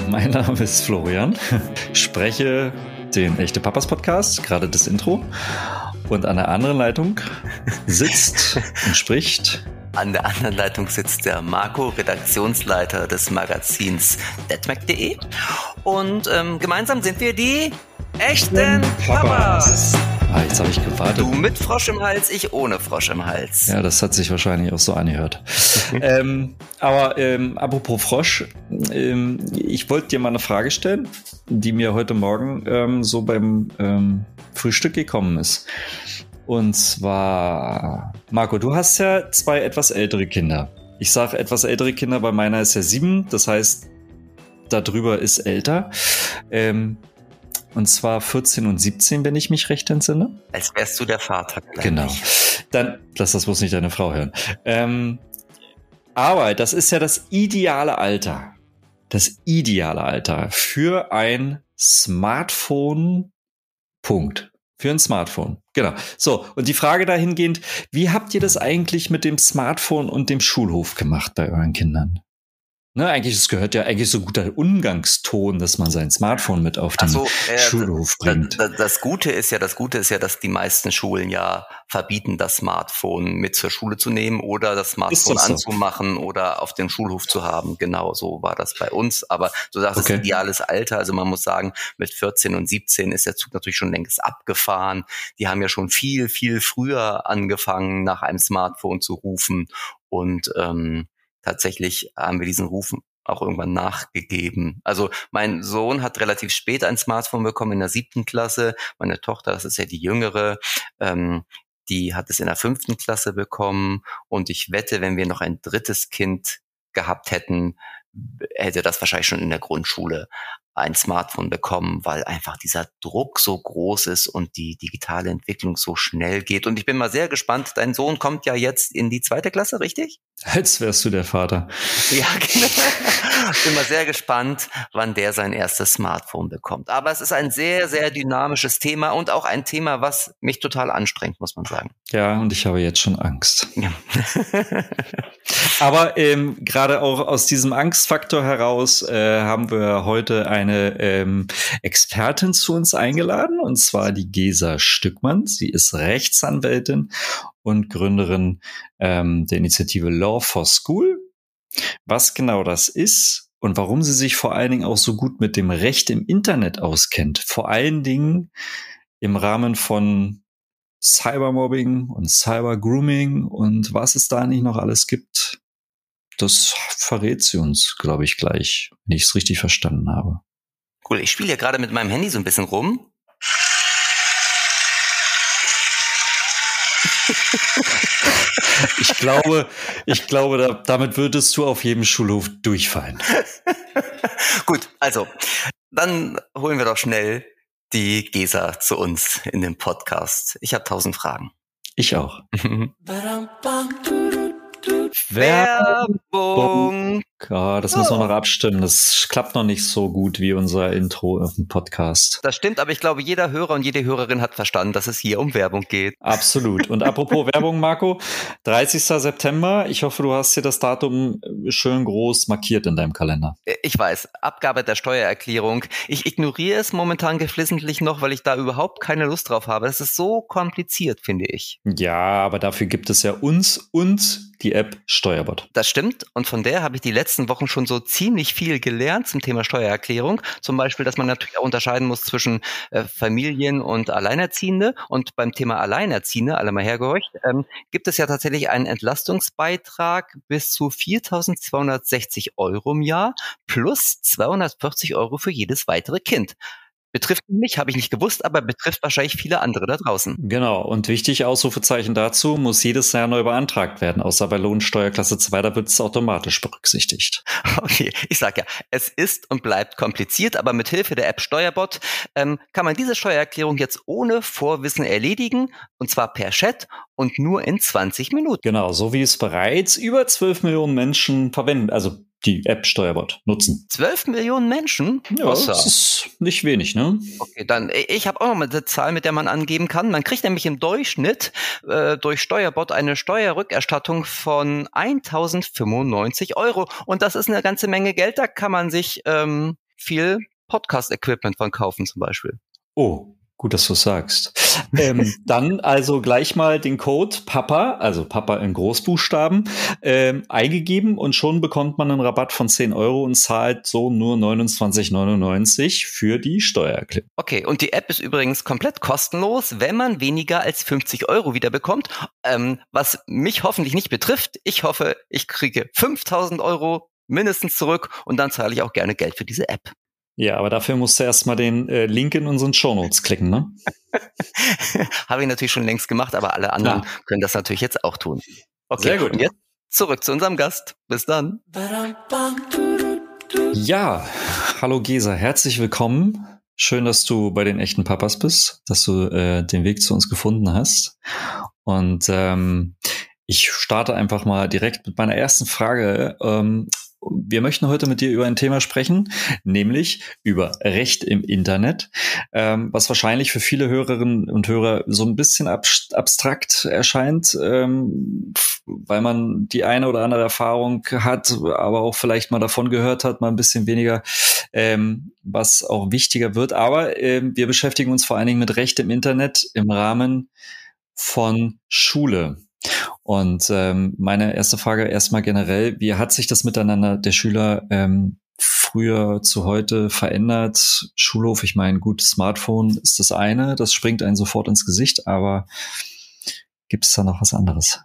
mein Name ist Florian, spreche den Echte Papas Podcast, gerade das Intro. Und an der anderen Leitung sitzt und spricht. An der anderen Leitung sitzt der Marco, Redaktionsleiter des Magazins detmac.de. Und ähm, gemeinsam sind wir die echten Papas. Ah, jetzt habe ich gewartet. Du mit Frosch im Hals, ich ohne Frosch im Hals. Ja, das hat sich wahrscheinlich auch so angehört. ähm, aber ähm, apropos Frosch, ähm, ich wollte dir mal eine Frage stellen, die mir heute Morgen ähm, so beim ähm, Frühstück gekommen ist. Und zwar, Marco, du hast ja zwei etwas ältere Kinder. Ich sage etwas ältere Kinder, weil meiner ist ja sieben, das heißt, darüber ist älter. Ähm, und zwar 14 und 17, wenn ich mich recht entsinne. Als wärst du der Vater. Genau. Dann, lass das bloß nicht deine Frau hören. Ähm, aber das ist ja das ideale Alter. Das ideale Alter für ein Smartphone. Punkt. Für ein Smartphone. Genau. So, und die Frage dahingehend, wie habt ihr das eigentlich mit dem Smartphone und dem Schulhof gemacht bei euren Kindern? Ne, eigentlich, es gehört ja eigentlich so guter Umgangston, dass man sein Smartphone mit auf den so, äh, Schulhof bringt. Das, das, Gute ist ja, das Gute ist ja, dass die meisten Schulen ja verbieten, das Smartphone mit zur Schule zu nehmen oder das Smartphone das so? anzumachen oder auf dem Schulhof zu haben. Genau so war das bei uns. Aber du sagst, okay. es ideales Alter. Also man muss sagen, mit 14 und 17 ist der Zug natürlich schon längst abgefahren. Die haben ja schon viel, viel früher angefangen, nach einem Smartphone zu rufen und ähm, tatsächlich haben wir diesen Rufen auch irgendwann nachgegeben. Also mein Sohn hat relativ spät ein Smartphone bekommen in der siebten Klasse. Meine Tochter, das ist ja die jüngere, ähm, die hat es in der fünften Klasse bekommen. Und ich wette, wenn wir noch ein drittes Kind gehabt hätten, hätte das wahrscheinlich schon in der Grundschule ein Smartphone bekommen, weil einfach dieser Druck so groß ist und die digitale Entwicklung so schnell geht. Und ich bin mal sehr gespannt. Dein Sohn kommt ja jetzt in die zweite Klasse, richtig? Als wärst du der Vater. Ja, genau. bin mal sehr gespannt, wann der sein erstes Smartphone bekommt. Aber es ist ein sehr, sehr dynamisches Thema und auch ein Thema, was mich total anstrengt, muss man sagen. Ja, und ich habe jetzt schon Angst. Ja. Aber ähm, gerade auch aus diesem Angstfaktor heraus äh, haben wir heute ein eine ähm, Expertin zu uns eingeladen, und zwar die Gesa Stückmann. Sie ist Rechtsanwältin und Gründerin ähm, der Initiative Law for School. Was genau das ist und warum sie sich vor allen Dingen auch so gut mit dem Recht im Internet auskennt. Vor allen Dingen im Rahmen von Cybermobbing und Cybergrooming und was es da nicht noch alles gibt. Das verrät sie uns, glaube ich, gleich, wenn ich es richtig verstanden habe. Cool, ich spiele ja gerade mit meinem Handy so ein bisschen rum. Ich glaube, ich glaube, da, damit würdest du auf jedem Schulhof durchfallen. Gut, also, dann holen wir doch schnell die Gesa zu uns in den Podcast. Ich habe tausend Fragen. Ich auch. Werbung. Ja, das oh. muss man noch abstimmen. Das klappt noch nicht so gut wie unser Intro auf dem Podcast. Das stimmt, aber ich glaube, jeder Hörer und jede Hörerin hat verstanden, dass es hier um Werbung geht. Absolut. Und apropos Werbung, Marco, 30. September. Ich hoffe, du hast dir das Datum schön groß markiert in deinem Kalender. Äh, ich weiß, Abgabe der Steuererklärung. Ich ignoriere es momentan geflissentlich noch, weil ich da überhaupt keine Lust drauf habe. Das ist so kompliziert, finde ich. Ja, aber dafür gibt es ja uns und die App Steuerbot. Das stimmt. Und von der habe ich die letzten Wochen schon so ziemlich viel gelernt zum Thema Steuererklärung. Zum Beispiel, dass man natürlich auch unterscheiden muss zwischen äh, Familien und Alleinerziehende. Und beim Thema Alleinerziehende, alle mal hergehorcht, ähm, gibt es ja tatsächlich einen Entlastungsbeitrag bis zu 4.260 Euro im Jahr plus 240 Euro für jedes weitere Kind. Betrifft mich, habe ich nicht gewusst, aber betrifft wahrscheinlich viele andere da draußen. Genau. Und wichtig, Ausrufezeichen dazu, muss jedes Jahr neu beantragt werden, außer bei Lohnsteuerklasse 2, da wird es automatisch berücksichtigt. Okay, ich sag ja, es ist und bleibt kompliziert, aber mit Hilfe der App Steuerbot ähm, kann man diese Steuererklärung jetzt ohne Vorwissen erledigen, und zwar per Chat und nur in 20 Minuten. Genau, so wie es bereits über 12 Millionen Menschen verwenden, also die App Steuerbot nutzen. 12 Millionen Menschen? Ja, Was das ist nicht wenig, ne? Okay, dann ich habe auch noch mal eine Zahl, mit der man angeben kann. Man kriegt nämlich im Durchschnitt äh, durch Steuerbot eine Steuerrückerstattung von 1095 Euro und das ist eine ganze Menge Geld. Da kann man sich ähm, viel Podcast-Equipment von kaufen zum Beispiel. Oh, Gut, dass du sagst. ähm, dann also gleich mal den Code Papa, also Papa in Großbuchstaben, ähm, eingegeben und schon bekommt man einen Rabatt von 10 Euro und zahlt so nur 29,99 für die Steuererklärung. Okay, und die App ist übrigens komplett kostenlos, wenn man weniger als 50 Euro wieder bekommt, ähm, was mich hoffentlich nicht betrifft. Ich hoffe, ich kriege 5000 Euro mindestens zurück und dann zahle ich auch gerne Geld für diese App. Ja, aber dafür musst du erstmal den äh, Link in unseren Shownotes klicken, ne? Habe ich natürlich schon längst gemacht, aber alle anderen Klar. können das natürlich jetzt auch tun. Okay, Sehr gut. Und jetzt zurück zu unserem Gast. Bis dann. Ja, hallo Gesa, herzlich willkommen. Schön, dass du bei den echten Papas bist, dass du äh, den Weg zu uns gefunden hast. Und ähm, ich starte einfach mal direkt mit meiner ersten Frage. Ähm, wir möchten heute mit dir über ein Thema sprechen, nämlich über Recht im Internet, ähm, was wahrscheinlich für viele Hörerinnen und Hörer so ein bisschen abstrakt erscheint, ähm, weil man die eine oder andere Erfahrung hat, aber auch vielleicht mal davon gehört hat, mal ein bisschen weniger, ähm, was auch wichtiger wird. Aber ähm, wir beschäftigen uns vor allen Dingen mit Recht im Internet im Rahmen von Schule. Und ähm, meine erste Frage erstmal generell, wie hat sich das Miteinander der Schüler ähm, früher zu heute verändert? Schulhof, ich meine, gut, Smartphone ist das eine, das springt einen sofort ins Gesicht, aber gibt es da noch was anderes?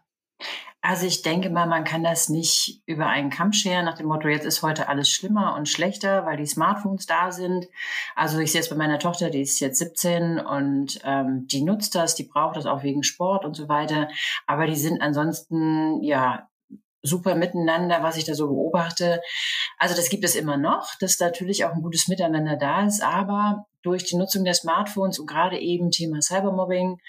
Also ich denke mal, man kann das nicht über einen Kamm scheren nach dem Motto, jetzt ist heute alles schlimmer und schlechter, weil die Smartphones da sind. Also ich sehe es bei meiner Tochter, die ist jetzt 17 und ähm, die nutzt das, die braucht das auch wegen Sport und so weiter. Aber die sind ansonsten ja super miteinander, was ich da so beobachte. Also das gibt es immer noch, dass natürlich auch ein gutes Miteinander da ist, aber durch die Nutzung der Smartphones und gerade eben Thema Cybermobbing,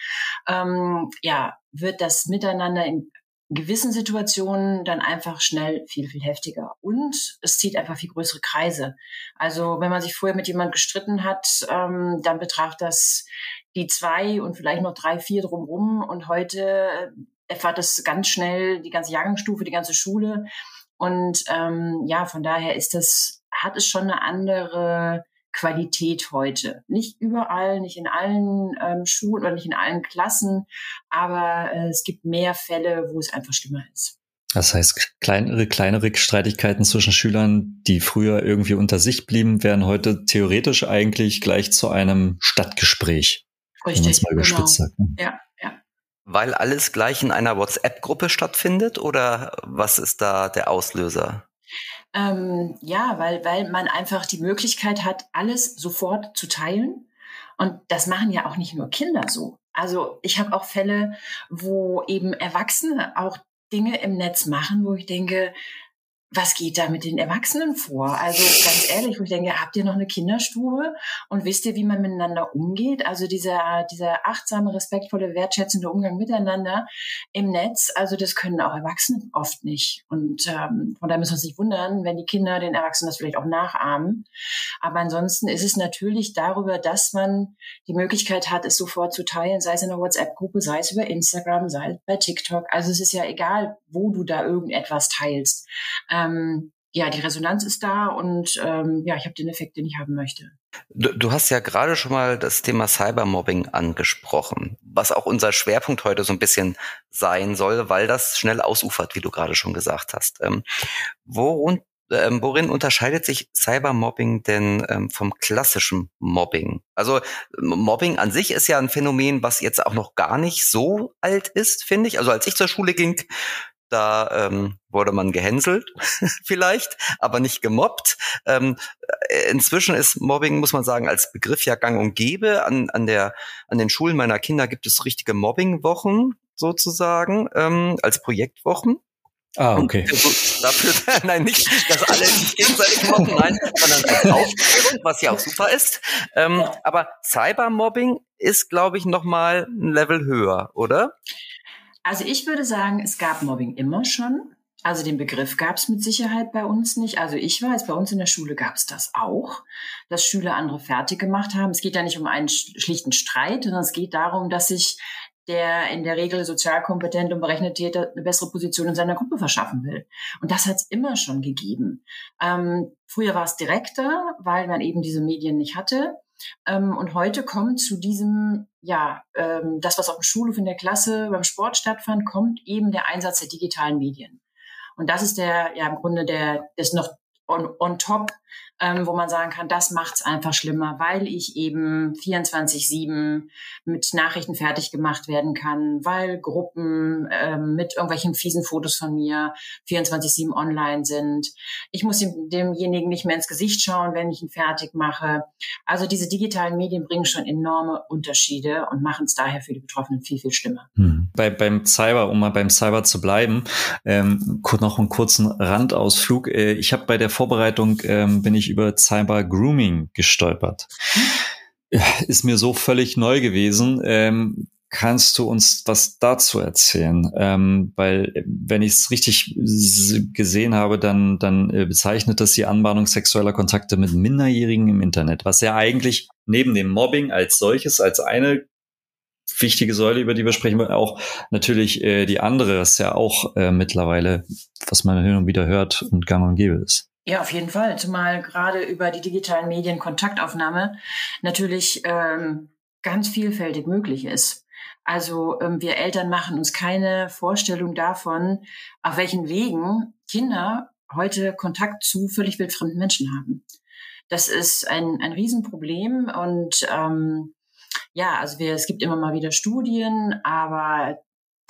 ähm, ja, wird das Miteinander in gewissen Situationen dann einfach schnell viel, viel heftiger. Und es zieht einfach viel größere Kreise. Also wenn man sich vorher mit jemand gestritten hat, ähm, dann betraf das die zwei und vielleicht noch drei, vier drumrum. Und heute erfahrt das ganz schnell die ganze Jahrgangsstufe, die ganze Schule. Und ähm, ja, von daher ist das, hat es schon eine andere Qualität heute. Nicht überall, nicht in allen ähm, Schulen oder nicht in allen Klassen, aber äh, es gibt mehr Fälle, wo es einfach schlimmer ist. Das heißt, kleinere, kleinere Streitigkeiten zwischen Schülern, die früher irgendwie unter sich blieben, werden heute theoretisch eigentlich gleich zu einem Stadtgespräch. Richtig, mal überspitzt genau. sagt. Ne? Ja, ja. Weil alles gleich in einer WhatsApp-Gruppe stattfindet oder was ist da der Auslöser? Ähm, ja, weil, weil man einfach die Möglichkeit hat, alles sofort zu teilen. Und das machen ja auch nicht nur Kinder so. Also ich habe auch Fälle, wo eben Erwachsene auch Dinge im Netz machen, wo ich denke, was geht da mit den Erwachsenen vor? Also ganz ehrlich, wo ich denke, habt ihr noch eine Kinderstube und wisst ihr, wie man miteinander umgeht? Also dieser, dieser achtsame, respektvolle, wertschätzende Umgang miteinander im Netz, also das können auch Erwachsene oft nicht. Und ähm, von daher müssen wir uns nicht wundern, wenn die Kinder den Erwachsenen das vielleicht auch nachahmen. Aber ansonsten ist es natürlich darüber, dass man die Möglichkeit hat, es sofort zu teilen, sei es in der WhatsApp-Gruppe, sei es über Instagram, sei es bei TikTok. Also es ist ja egal, wo du da irgendetwas teilst ähm, ja, die Resonanz ist da und ähm, ja, ich habe den Effekt, den ich haben möchte. Du, du hast ja gerade schon mal das Thema Cybermobbing angesprochen, was auch unser Schwerpunkt heute so ein bisschen sein soll, weil das schnell ausufert, wie du gerade schon gesagt hast. Ähm, worin, ähm, worin unterscheidet sich Cybermobbing denn ähm, vom klassischen Mobbing? Also Mobbing an sich ist ja ein Phänomen, was jetzt auch noch gar nicht so alt ist, finde ich. Also als ich zur Schule ging, da ähm, wurde man gehänselt vielleicht, aber nicht gemobbt. Ähm, äh, inzwischen ist Mobbing, muss man sagen, als Begriff ja gang und gäbe. An, an, der, an den Schulen meiner Kinder gibt es richtige Mobbingwochen sozusagen, ähm, als Projektwochen. Ah, okay. Und dafür, nein, nicht, dass alle sich gegenseitig mobben, nein, sondern als Aufklärung, was ja auch super ist. Ähm, aber Cybermobbing ist, glaube ich, noch mal ein Level höher, oder? Also ich würde sagen, es gab Mobbing immer schon. Also den Begriff gab es mit Sicherheit bei uns nicht. Also ich weiß, bei uns in der Schule gab es das auch, dass Schüler andere fertig gemacht haben. Es geht ja nicht um einen schlichten Streit, sondern es geht darum, dass sich der in der Regel sozial kompetent und berechnete Täter eine bessere Position in seiner Gruppe verschaffen will. Und das hat es immer schon gegeben. Ähm, früher war es direkter, weil man eben diese Medien nicht hatte. Ähm, und heute kommt zu diesem, ja, ähm, das, was auf dem Schulhof in der Klasse beim Sport stattfand, kommt eben der Einsatz der digitalen Medien. Und das ist der, ja, im Grunde der, das noch on, on top ähm, wo man sagen kann, das macht's einfach schlimmer, weil ich eben 24-7 mit Nachrichten fertig gemacht werden kann, weil Gruppen ähm, mit irgendwelchen fiesen Fotos von mir 24-7 online sind. Ich muss dem, demjenigen nicht mehr ins Gesicht schauen, wenn ich ihn fertig mache. Also diese digitalen Medien bringen schon enorme Unterschiede und machen es daher für die Betroffenen viel, viel schlimmer. Hm. Bei, beim Cyber, um mal beim Cyber zu bleiben, ähm, noch einen kurzen Randausflug. Äh, ich habe bei der Vorbereitung, ähm, bin ich über Cyber Grooming gestolpert. Ist mir so völlig neu gewesen. Ähm, kannst du uns was dazu erzählen? Ähm, weil, wenn ich es richtig gesehen habe, dann, dann äh, bezeichnet das die Anbahnung sexueller Kontakte mit Minderjährigen im Internet, was ja eigentlich neben dem Mobbing als solches, als eine wichtige Säule, über die wir sprechen wollen, auch natürlich äh, die andere, das ja auch äh, mittlerweile, was man hin und wieder hört und gang und gäbe ist. Ja, auf jeden Fall. Zumal gerade über die digitalen Medien Kontaktaufnahme natürlich ähm, ganz vielfältig möglich ist. Also ähm, wir Eltern machen uns keine Vorstellung davon, auf welchen Wegen Kinder heute Kontakt zu völlig wildfremden Menschen haben. Das ist ein, ein Riesenproblem und ähm, ja, also wir, es gibt immer mal wieder Studien, aber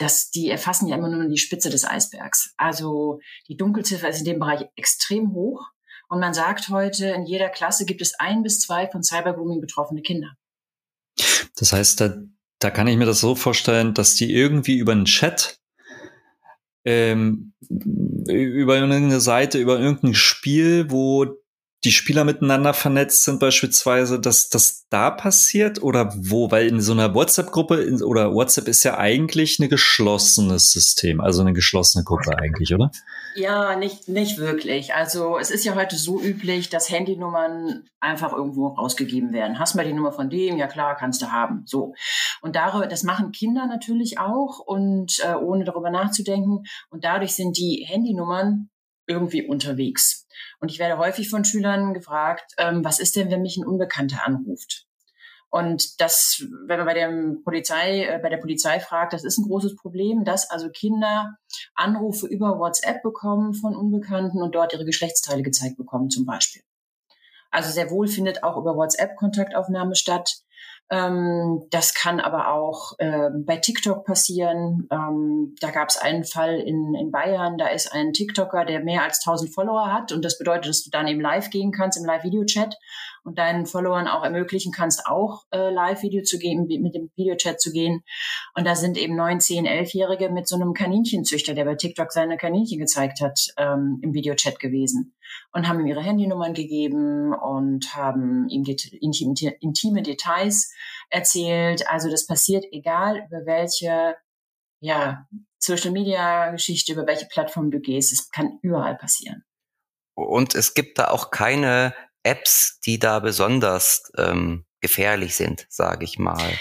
das, die erfassen ja immer nur die Spitze des Eisbergs. Also die Dunkelziffer ist in dem Bereich extrem hoch. Und man sagt heute, in jeder Klasse gibt es ein bis zwei von Cybergrooming betroffene Kinder. Das heißt, da, da kann ich mir das so vorstellen, dass die irgendwie über einen Chat, ähm, über irgendeine Seite, über irgendein Spiel, wo die Spieler miteinander vernetzt sind beispielsweise, dass das da passiert oder wo? Weil in so einer WhatsApp-Gruppe oder WhatsApp ist ja eigentlich ein geschlossenes System, also eine geschlossene Gruppe eigentlich, oder? Ja, nicht, nicht wirklich. Also es ist ja heute so üblich, dass Handynummern einfach irgendwo rausgegeben werden. Hast mal die Nummer von dem? Ja klar, kannst du haben. So. Und darüber, das machen Kinder natürlich auch und äh, ohne darüber nachzudenken. Und dadurch sind die Handynummern irgendwie unterwegs. Und ich werde häufig von Schülern gefragt, ähm, was ist denn, wenn mich ein Unbekannter anruft? Und das, wenn man bei der Polizei, äh, bei der Polizei fragt, das ist ein großes Problem, dass also Kinder Anrufe über WhatsApp bekommen von Unbekannten und dort ihre Geschlechtsteile gezeigt bekommen, zum Beispiel. Also sehr wohl findet auch über WhatsApp Kontaktaufnahme statt. Ähm, das kann aber auch äh, bei TikTok passieren. Ähm, da gab es einen Fall in, in Bayern, da ist ein TikToker, der mehr als 1000 Follower hat. Und das bedeutet, dass du dann eben live gehen kannst im Live-Video-Chat und deinen Followern auch ermöglichen kannst, auch äh, Live-Video zu gehen, mit dem Videochat zu gehen. Und da sind eben neun, zehn, elfjährige mit so einem Kaninchenzüchter, der bei TikTok seine Kaninchen gezeigt hat, ähm, im Videochat gewesen und haben ihm ihre Handynummern gegeben und haben ihm intime, intime Details erzählt. Also das passiert egal über welche ja, Social Media Geschichte, über welche Plattform du gehst. Es kann überall passieren. Und es gibt da auch keine Apps, die da besonders ähm, gefährlich sind, sage ich mal.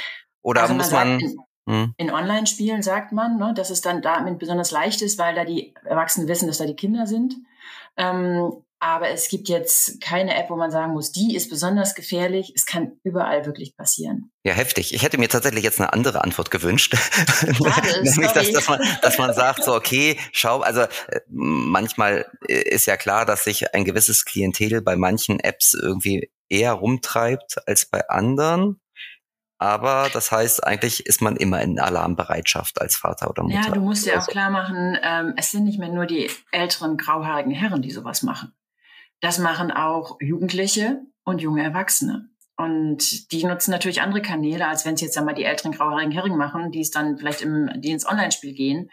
Oder also muss man. in, hm? in Online-Spielen sagt man, ne, dass es dann damit besonders leicht ist, weil da die Erwachsenen wissen, dass da die Kinder sind. Ähm, aber es gibt jetzt keine App, wo man sagen muss, die ist besonders gefährlich. Es kann überall wirklich passieren. Ja, heftig. Ich hätte mir tatsächlich jetzt eine andere Antwort gewünscht. Schade, Nämlich, dass, dass, man, dass man sagt, so, okay, schau, also äh, manchmal äh, ist ja klar, dass sich ein gewisses Klientel bei manchen Apps irgendwie eher rumtreibt als bei anderen. Aber das heißt, eigentlich ist man immer in Alarmbereitschaft als Vater oder Mutter. Ja, du musst dir auch also klar machen, ähm, es sind nicht mehr nur die älteren grauhaarigen Herren, die sowas machen. Das machen auch Jugendliche und junge Erwachsene. Und die nutzen natürlich andere Kanäle, als wenn es jetzt einmal die älteren grauhaarigen Herren machen, die es dann vielleicht im, die ins Online-Spiel gehen.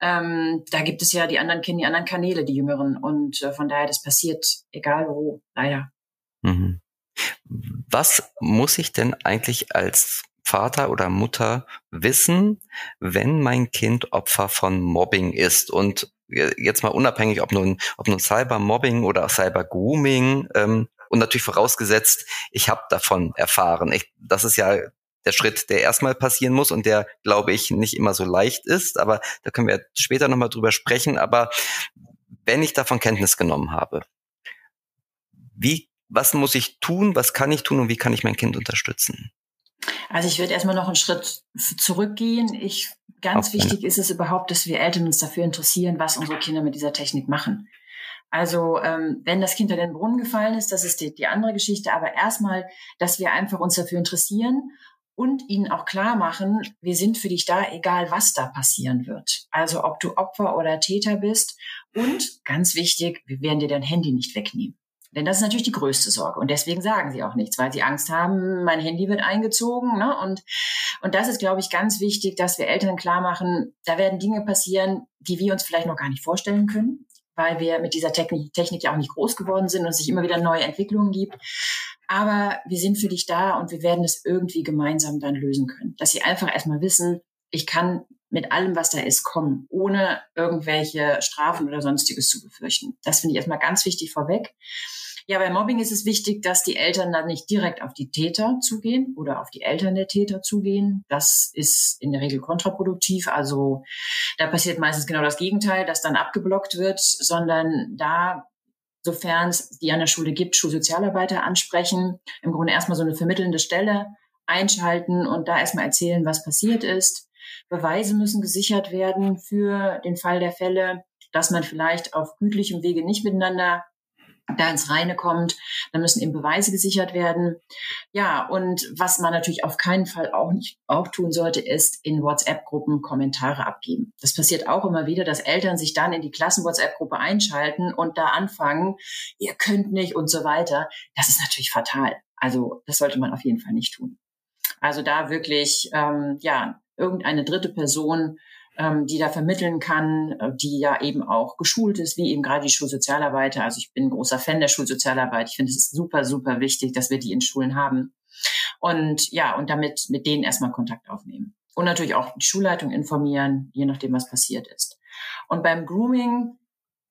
Ähm, da gibt es ja die anderen kennen die anderen Kanäle, die Jüngeren. Und äh, von daher, das passiert egal wo, leider. Mhm. Was muss ich denn eigentlich als Vater oder Mutter wissen, wenn mein Kind Opfer von Mobbing ist? Und jetzt mal unabhängig, ob nun, ob nun Cybermobbing oder Cybergrooming ähm, und natürlich vorausgesetzt, ich habe davon erfahren. Ich, das ist ja der Schritt, der erstmal passieren muss und der, glaube ich, nicht immer so leicht ist. Aber da können wir später nochmal drüber sprechen. Aber wenn ich davon Kenntnis genommen habe, wie, was muss ich tun, was kann ich tun und wie kann ich mein Kind unterstützen? Also ich würde erstmal noch einen Schritt zurückgehen. Ich, ganz Auch wichtig ist es überhaupt, dass wir Eltern uns dafür interessieren, was unsere Kinder mit dieser Technik machen. Also ähm, wenn das Kind in den Brunnen gefallen ist, das ist die, die andere Geschichte. Aber erstmal, dass wir einfach uns dafür interessieren und ihnen auch klar machen, wir sind für dich da, egal was da passieren wird. Also ob du Opfer oder Täter bist. Und ganz wichtig, wir werden dir dein Handy nicht wegnehmen. Denn das ist natürlich die größte Sorge. Und deswegen sagen sie auch nichts, weil sie Angst haben, mein Handy wird eingezogen. Ne? Und, und das ist, glaube ich, ganz wichtig, dass wir Eltern klar machen, da werden Dinge passieren, die wir uns vielleicht noch gar nicht vorstellen können weil wir mit dieser Technik, Technik ja auch nicht groß geworden sind und es sich immer wieder neue Entwicklungen gibt. Aber wir sind für dich da und wir werden es irgendwie gemeinsam dann lösen können. Dass sie einfach erstmal wissen, ich kann mit allem, was da ist, kommen, ohne irgendwelche Strafen oder sonstiges zu befürchten. Das finde ich erstmal ganz wichtig vorweg. Ja, bei Mobbing ist es wichtig, dass die Eltern dann nicht direkt auf die Täter zugehen oder auf die Eltern der Täter zugehen. Das ist in der Regel kontraproduktiv. Also da passiert meistens genau das Gegenteil, dass dann abgeblockt wird, sondern da sofern es die an der Schule gibt, Schulsozialarbeiter ansprechen, im Grunde erstmal so eine vermittelnde Stelle einschalten und da erstmal erzählen, was passiert ist. Beweise müssen gesichert werden für den Fall der Fälle, dass man vielleicht auf gütlichem Wege nicht miteinander da ins Reine kommt, dann müssen eben Beweise gesichert werden. Ja, und was man natürlich auf keinen Fall auch nicht auch tun sollte, ist in WhatsApp-Gruppen Kommentare abgeben. Das passiert auch immer wieder, dass Eltern sich dann in die Klassen-WhatsApp-Gruppe einschalten und da anfangen, ihr könnt nicht und so weiter. Das ist natürlich fatal. Also das sollte man auf jeden Fall nicht tun. Also da wirklich, ähm, ja, irgendeine dritte Person ähm, die da vermitteln kann, äh, die ja eben auch geschult ist, wie eben gerade die Schulsozialarbeiter. Also ich bin großer Fan der Schulsozialarbeit. Ich finde es super, super wichtig, dass wir die in Schulen haben. Und ja, und damit mit denen erstmal Kontakt aufnehmen. Und natürlich auch die Schulleitung informieren, je nachdem, was passiert ist. Und beim Grooming,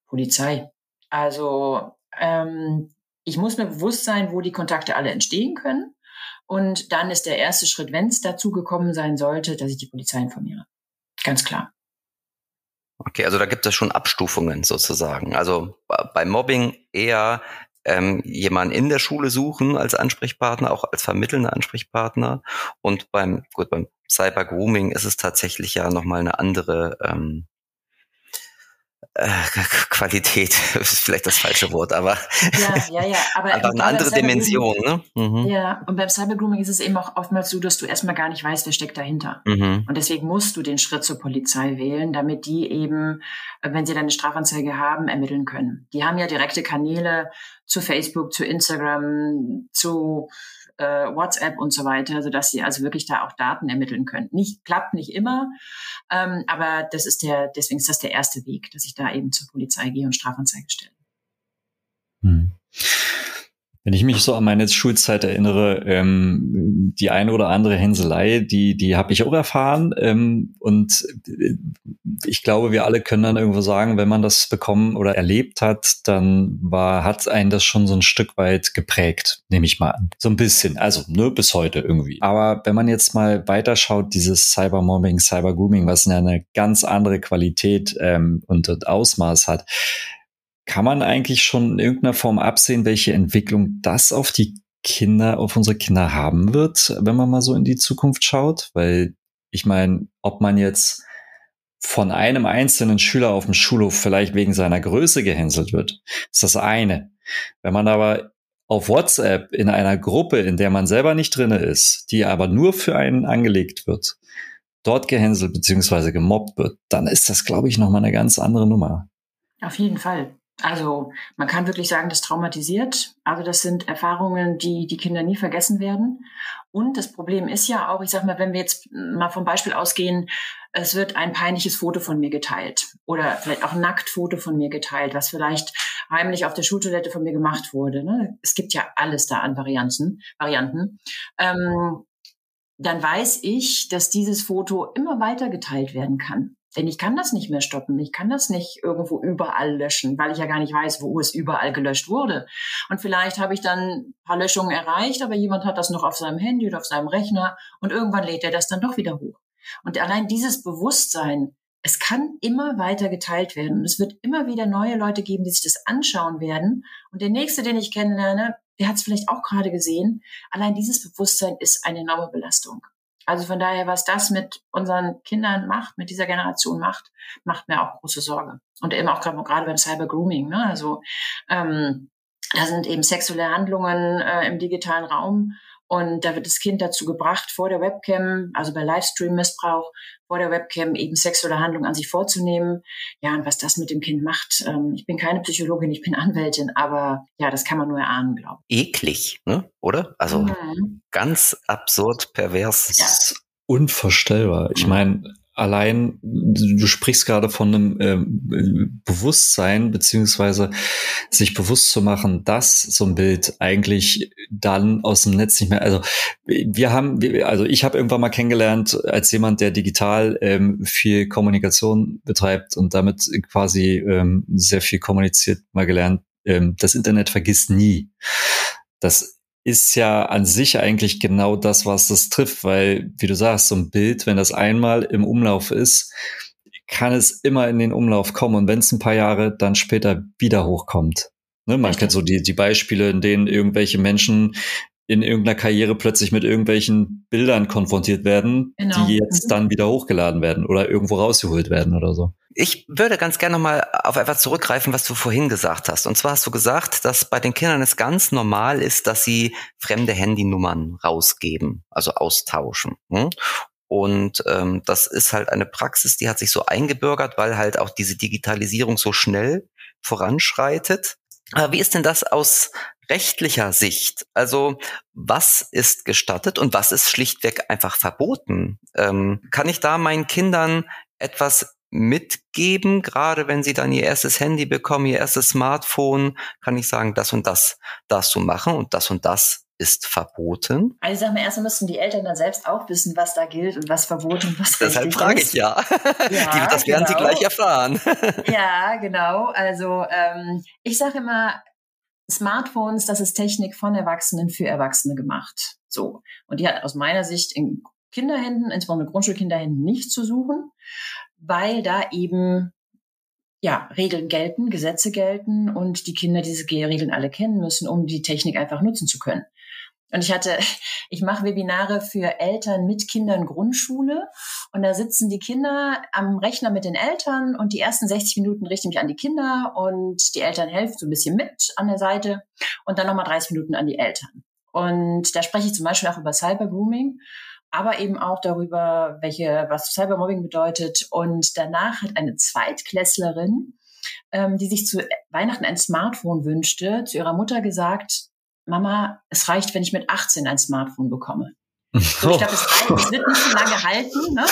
Polizei. Also ähm, ich muss mir bewusst sein, wo die Kontakte alle entstehen können. Und dann ist der erste Schritt, wenn es dazu gekommen sein sollte, dass ich die Polizei informiere. Ganz klar. Okay, also da gibt es schon Abstufungen sozusagen. Also bei Mobbing eher ähm, jemanden in der Schule suchen als Ansprechpartner, auch als vermittelnder Ansprechpartner. Und beim, gut, beim Cyber Grooming ist es tatsächlich ja nochmal eine andere ähm, äh, Qualität ist vielleicht das falsche Wort, aber, ja, ja, ja. aber, aber eine andere Dimension. Ne? Mhm. Ja, und beim Cybergrooming ist es eben auch oftmals so, dass du erstmal gar nicht weißt, wer steckt dahinter. Mhm. Und deswegen musst du den Schritt zur Polizei wählen, damit die eben, wenn sie deine Strafanzeige haben, ermitteln können. Die haben ja direkte Kanäle zu Facebook, zu Instagram, zu äh, WhatsApp und so weiter, sodass sie also wirklich da auch Daten ermitteln können. Nicht, klappt nicht immer, ähm, aber das ist der, deswegen ist das der erste Weg, dass ich da eben zur Polizei gehe und Strafanzeige stelle. Hm. Wenn ich mich so an meine Schulzeit erinnere, ähm, die eine oder andere Hänselei, die, die habe ich auch erfahren. Ähm, und äh, ich glaube, wir alle können dann irgendwo sagen, wenn man das bekommen oder erlebt hat, dann war, hat einen das schon so ein Stück weit geprägt, nehme ich mal an. So ein bisschen, also ne, bis heute irgendwie. Aber wenn man jetzt mal weiterschaut, dieses Cybermobbing, Cybergrooming, was eine ganz andere Qualität ähm, und, und Ausmaß hat, kann man eigentlich schon in irgendeiner Form absehen, welche Entwicklung das auf die Kinder, auf unsere Kinder haben wird, wenn man mal so in die Zukunft schaut? Weil ich meine, ob man jetzt von einem einzelnen Schüler auf dem Schulhof vielleicht wegen seiner Größe gehänselt wird, ist das eine. Wenn man aber auf WhatsApp in einer Gruppe, in der man selber nicht drinne ist, die aber nur für einen angelegt wird, dort gehänselt bzw. gemobbt wird, dann ist das, glaube ich, nochmal eine ganz andere Nummer. Auf jeden Fall. Also man kann wirklich sagen, das traumatisiert. Also das sind Erfahrungen, die die Kinder nie vergessen werden. Und das Problem ist ja auch, ich sag mal, wenn wir jetzt mal vom Beispiel ausgehen, es wird ein peinliches Foto von mir geteilt oder vielleicht auch ein Nacktfoto von mir geteilt, was vielleicht heimlich auf der Schultoilette von mir gemacht wurde. Ne? Es gibt ja alles da an Varianten. Varianten. Ähm, dann weiß ich, dass dieses Foto immer weiter geteilt werden kann. Denn ich kann das nicht mehr stoppen. Ich kann das nicht irgendwo überall löschen, weil ich ja gar nicht weiß, wo es überall gelöscht wurde. Und vielleicht habe ich dann ein paar Löschungen erreicht, aber jemand hat das noch auf seinem Handy oder auf seinem Rechner und irgendwann lädt er das dann doch wieder hoch. Und allein dieses Bewusstsein, es kann immer weiter geteilt werden. Und es wird immer wieder neue Leute geben, die sich das anschauen werden. Und der nächste, den ich kennenlerne, der hat es vielleicht auch gerade gesehen. Allein dieses Bewusstsein ist eine enorme Belastung. Also von daher, was das mit unseren Kindern macht, mit dieser Generation macht, macht mir auch große Sorge. Und eben auch gerade beim Cyber Grooming. Ne? Also ähm, da sind eben sexuelle Handlungen äh, im digitalen Raum und da wird das Kind dazu gebracht, vor der Webcam, also bei Livestream-Missbrauch, vor der Webcam eben sexuelle Handlungen an sich vorzunehmen. Ja, und was das mit dem Kind macht, ähm, ich bin keine Psychologin, ich bin Anwältin, aber ja, das kann man nur erahnen, glaube ich. Eklig, ne? oder? Also mhm. ganz absurd, pervers. Ja. Unvorstellbar. Ich meine, allein, du sprichst gerade von einem äh, Bewusstsein, beziehungsweise sich bewusst zu machen, dass so ein Bild eigentlich dann aus dem Netz nicht mehr, also wir haben, also ich habe irgendwann mal kennengelernt als jemand, der digital ähm, viel Kommunikation betreibt und damit quasi ähm, sehr viel kommuniziert, mal gelernt, ähm, das Internet vergisst nie. Das ist ja an sich eigentlich genau das, was das trifft, weil, wie du sagst, so ein Bild, wenn das einmal im Umlauf ist, kann es immer in den Umlauf kommen und wenn es ein paar Jahre dann später wieder hochkommt. Ne, man Richtig. kennt so die, die Beispiele, in denen irgendwelche Menschen in irgendeiner Karriere plötzlich mit irgendwelchen Bildern konfrontiert werden, genau. die jetzt mhm. dann wieder hochgeladen werden oder irgendwo rausgeholt werden oder so. Ich würde ganz gerne nochmal auf etwas zurückgreifen, was du vorhin gesagt hast. Und zwar hast du gesagt, dass bei den Kindern es ganz normal ist, dass sie fremde Handynummern rausgeben, also austauschen. Hm? Und ähm, das ist halt eine Praxis, die hat sich so eingebürgert, weil halt auch diese Digitalisierung so schnell voranschreitet. Wie ist denn das aus rechtlicher Sicht? Also was ist gestattet und was ist schlichtweg einfach verboten? Ähm, kann ich da meinen Kindern etwas mitgeben, gerade wenn sie dann ihr erstes Handy bekommen, ihr erstes Smartphone, kann ich sagen, das und das darfst du machen und das und das ist verboten. Also ich sag mal, erstmal müssten die Eltern dann selbst auch wissen, was da gilt und was verboten und was Deshalb frage ich ja. ja das werden genau. sie gleich erfahren. ja, genau. Also ähm, ich sage immer, Smartphones, das ist Technik von Erwachsenen für Erwachsene gemacht. So. Und die hat aus meiner Sicht in Kinderhänden, insbesondere Grundschulkinderhänden, nicht zu suchen weil da eben ja, Regeln gelten, Gesetze gelten und die Kinder diese Regeln alle kennen müssen, um die Technik einfach nutzen zu können. Und ich hatte, ich mache Webinare für Eltern mit Kindern Grundschule und da sitzen die Kinder am Rechner mit den Eltern und die ersten 60 Minuten richte ich mich an die Kinder und die Eltern helfen so ein bisschen mit an der Seite und dann nochmal 30 Minuten an die Eltern. Und da spreche ich zum Beispiel auch über Cybergrooming aber eben auch darüber, welche, was Cybermobbing bedeutet. Und danach hat eine Zweitklässlerin, ähm, die sich zu Weihnachten ein Smartphone wünschte, zu ihrer Mutter gesagt, Mama, es reicht, wenn ich mit 18 ein Smartphone bekomme. So, ich glaube, es, wird nicht so lange halten, ne?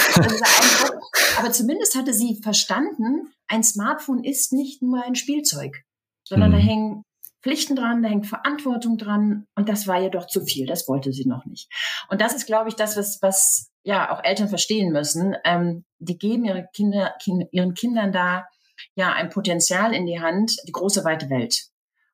aber zumindest hatte sie verstanden, ein Smartphone ist nicht nur ein Spielzeug, sondern mhm. da hängen Pflichten dran, da hängt Verantwortung dran und das war ihr doch zu viel, das wollte sie noch nicht. Und das ist, glaube ich, das, was, was ja auch Eltern verstehen müssen. Ähm, die geben ihre Kinder, kind, ihren Kindern da ja ein Potenzial in die Hand, die große weite Welt.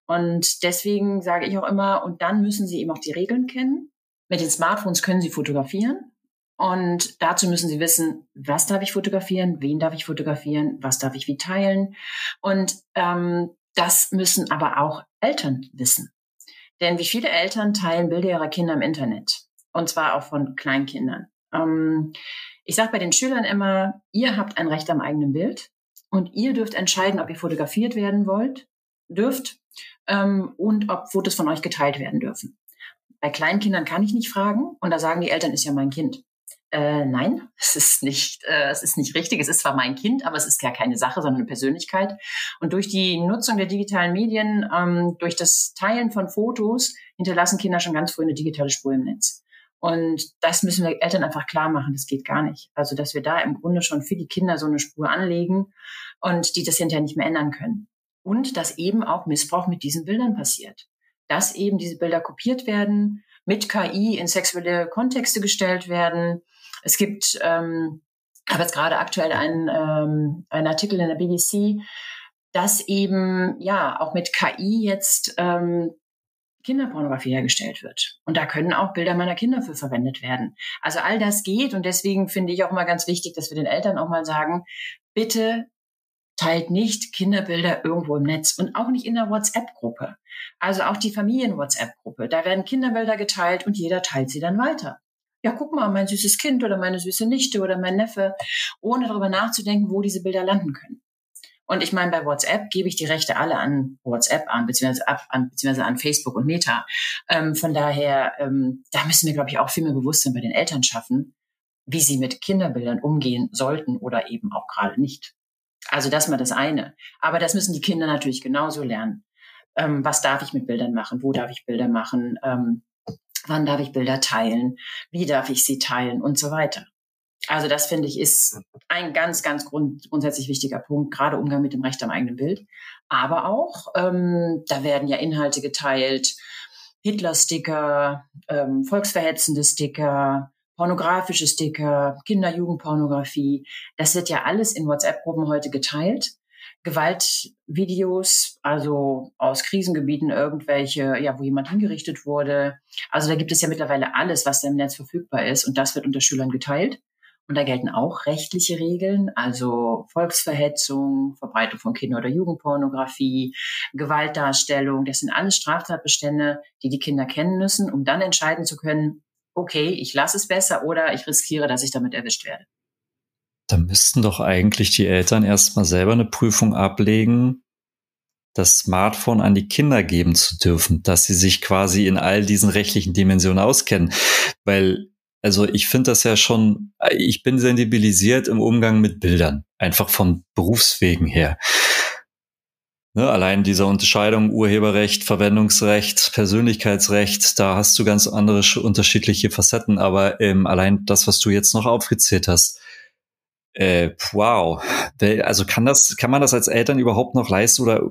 Und deswegen sage ich auch immer, und dann müssen sie eben auch die Regeln kennen. Mit den Smartphones können sie fotografieren. Und dazu müssen sie wissen, was darf ich fotografieren, wen darf ich fotografieren, was darf ich wie teilen. Und ähm, das müssen aber auch Eltern wissen. Denn wie viele Eltern teilen Bilder ihrer Kinder im Internet? Und zwar auch von Kleinkindern. Ähm, ich sage bei den Schülern immer, ihr habt ein Recht am eigenen Bild und ihr dürft entscheiden, ob ihr fotografiert werden wollt, dürft ähm, und ob Fotos von euch geteilt werden dürfen. Bei Kleinkindern kann ich nicht fragen und da sagen die Eltern, ist ja mein Kind. Äh, nein, es ist nicht, äh, es ist nicht richtig. Es ist zwar mein Kind, aber es ist ja keine Sache, sondern eine Persönlichkeit. Und durch die Nutzung der digitalen Medien, ähm, durch das Teilen von Fotos, hinterlassen Kinder schon ganz früh eine digitale Spur im Netz. Und das müssen wir Eltern einfach klar machen. Das geht gar nicht. Also, dass wir da im Grunde schon für die Kinder so eine Spur anlegen und die das hinterher nicht mehr ändern können. Und dass eben auch Missbrauch mit diesen Bildern passiert. Dass eben diese Bilder kopiert werden, mit KI in sexuelle Kontexte gestellt werden, es gibt ähm, habe jetzt gerade aktuell einen, ähm, einen Artikel in der BBC, dass eben ja auch mit KI jetzt ähm, Kinderpornografie hergestellt wird. Und da können auch Bilder meiner Kinder für verwendet werden. Also all das geht und deswegen finde ich auch mal ganz wichtig, dass wir den Eltern auch mal sagen, bitte teilt nicht Kinderbilder irgendwo im Netz und auch nicht in der WhatsApp-Gruppe. Also auch die Familien-WhatsApp-Gruppe. Da werden Kinderbilder geteilt und jeder teilt sie dann weiter. Ja, guck mal, mein süßes Kind oder meine süße Nichte oder mein Neffe, ohne darüber nachzudenken, wo diese Bilder landen können. Und ich meine, bei WhatsApp gebe ich die Rechte alle an WhatsApp an, beziehungsweise, ab, an, beziehungsweise an Facebook und Meta. Ähm, von daher, ähm, da müssen wir, glaube ich, auch viel mehr Bewusstsein bei den Eltern schaffen, wie sie mit Kinderbildern umgehen sollten oder eben auch gerade nicht. Also das mal das eine. Aber das müssen die Kinder natürlich genauso lernen. Ähm, was darf ich mit Bildern machen? Wo darf ich Bilder machen? Ähm, wann darf ich Bilder teilen? Wie darf ich sie teilen? Und so weiter. Also das finde ich ist ein ganz, ganz grund, grundsätzlich wichtiger Punkt, gerade Umgang mit dem Recht am eigenen Bild. Aber auch, ähm, da werden ja Inhalte geteilt, Hitler-Sticker, ähm, volksverhetzende Sticker, pornografische Sticker, Kinder-Jugendpornografie. Das wird ja alles in WhatsApp-Gruppen heute geteilt. Gewaltvideos, also aus Krisengebieten irgendwelche, ja, wo jemand hingerichtet wurde. Also da gibt es ja mittlerweile alles, was da im Netz verfügbar ist und das wird unter Schülern geteilt. Und da gelten auch rechtliche Regeln, also Volksverhetzung, Verbreitung von Kinder- oder Jugendpornografie, Gewaltdarstellung. Das sind alles Straftatbestände, die die Kinder kennen müssen, um dann entscheiden zu können, okay, ich lasse es besser oder ich riskiere, dass ich damit erwischt werde. Da müssten doch eigentlich die Eltern erstmal selber eine Prüfung ablegen, das Smartphone an die Kinder geben zu dürfen, dass sie sich quasi in all diesen rechtlichen Dimensionen auskennen. Weil also ich finde das ja schon, ich bin sensibilisiert im Umgang mit Bildern, einfach von Berufswegen her. Ne, allein diese Unterscheidung Urheberrecht, Verwendungsrecht, Persönlichkeitsrecht, da hast du ganz andere unterschiedliche Facetten, aber ähm, allein das, was du jetzt noch aufgezählt hast, äh, wow. Also kann das, kann man das als Eltern überhaupt noch leisten oder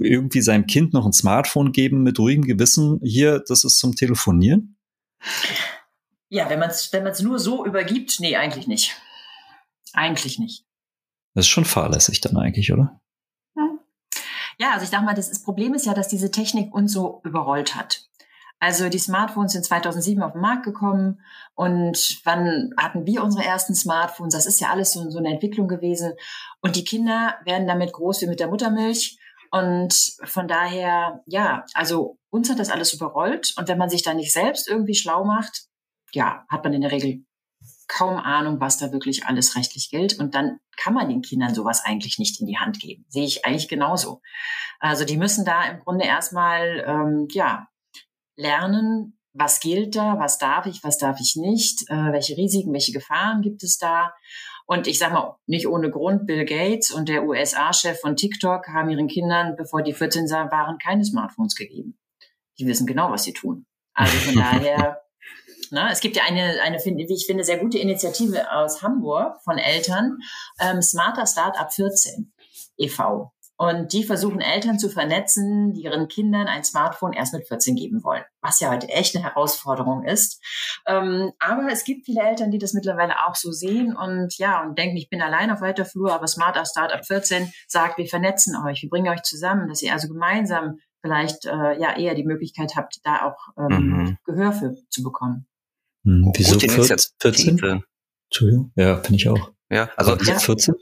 irgendwie seinem Kind noch ein Smartphone geben mit ruhigem Gewissen? Hier, das ist zum Telefonieren? Ja, wenn man es wenn man's nur so übergibt, nee, eigentlich nicht. Eigentlich nicht. Das ist schon fahrlässig dann eigentlich, oder? Ja, also ich sag mal, das, das Problem ist ja, dass diese Technik uns so überrollt hat. Also die Smartphones sind 2007 auf den Markt gekommen und wann hatten wir unsere ersten Smartphones? Das ist ja alles so, so eine Entwicklung gewesen. Und die Kinder werden damit groß wie mit der Muttermilch. Und von daher, ja, also uns hat das alles überrollt. Und wenn man sich da nicht selbst irgendwie schlau macht, ja, hat man in der Regel kaum Ahnung, was da wirklich alles rechtlich gilt. Und dann kann man den Kindern sowas eigentlich nicht in die Hand geben. Sehe ich eigentlich genauso. Also die müssen da im Grunde erstmal, ähm, ja, lernen, was gilt da, was darf ich, was darf ich nicht, äh, welche Risiken, welche Gefahren gibt es da. Und ich sage mal, nicht ohne Grund, Bill Gates und der USA-Chef von TikTok haben ihren Kindern, bevor die 14 waren, keine Smartphones gegeben. Die wissen genau, was sie tun. Also von daher Ne? Es gibt ja eine, eine, wie ich finde, sehr gute Initiative aus Hamburg von Eltern, ähm, Smarter Startup 14 e.V. Und die versuchen Eltern zu vernetzen, die ihren Kindern ein Smartphone erst mit 14 geben wollen, was ja heute echt eine Herausforderung ist. Ähm, aber es gibt viele Eltern, die das mittlerweile auch so sehen und ja, und denken, ich bin allein auf weiter Flur, aber Smarter Startup 14 sagt, wir vernetzen euch, wir bringen euch zusammen, dass ihr also gemeinsam vielleicht äh, ja eher die Möglichkeit habt, da auch ähm, mhm. Gehör für zu bekommen. Hm, wieso 14? Entschuldigung. Ja, finde ich auch. Ja, also ja. 14?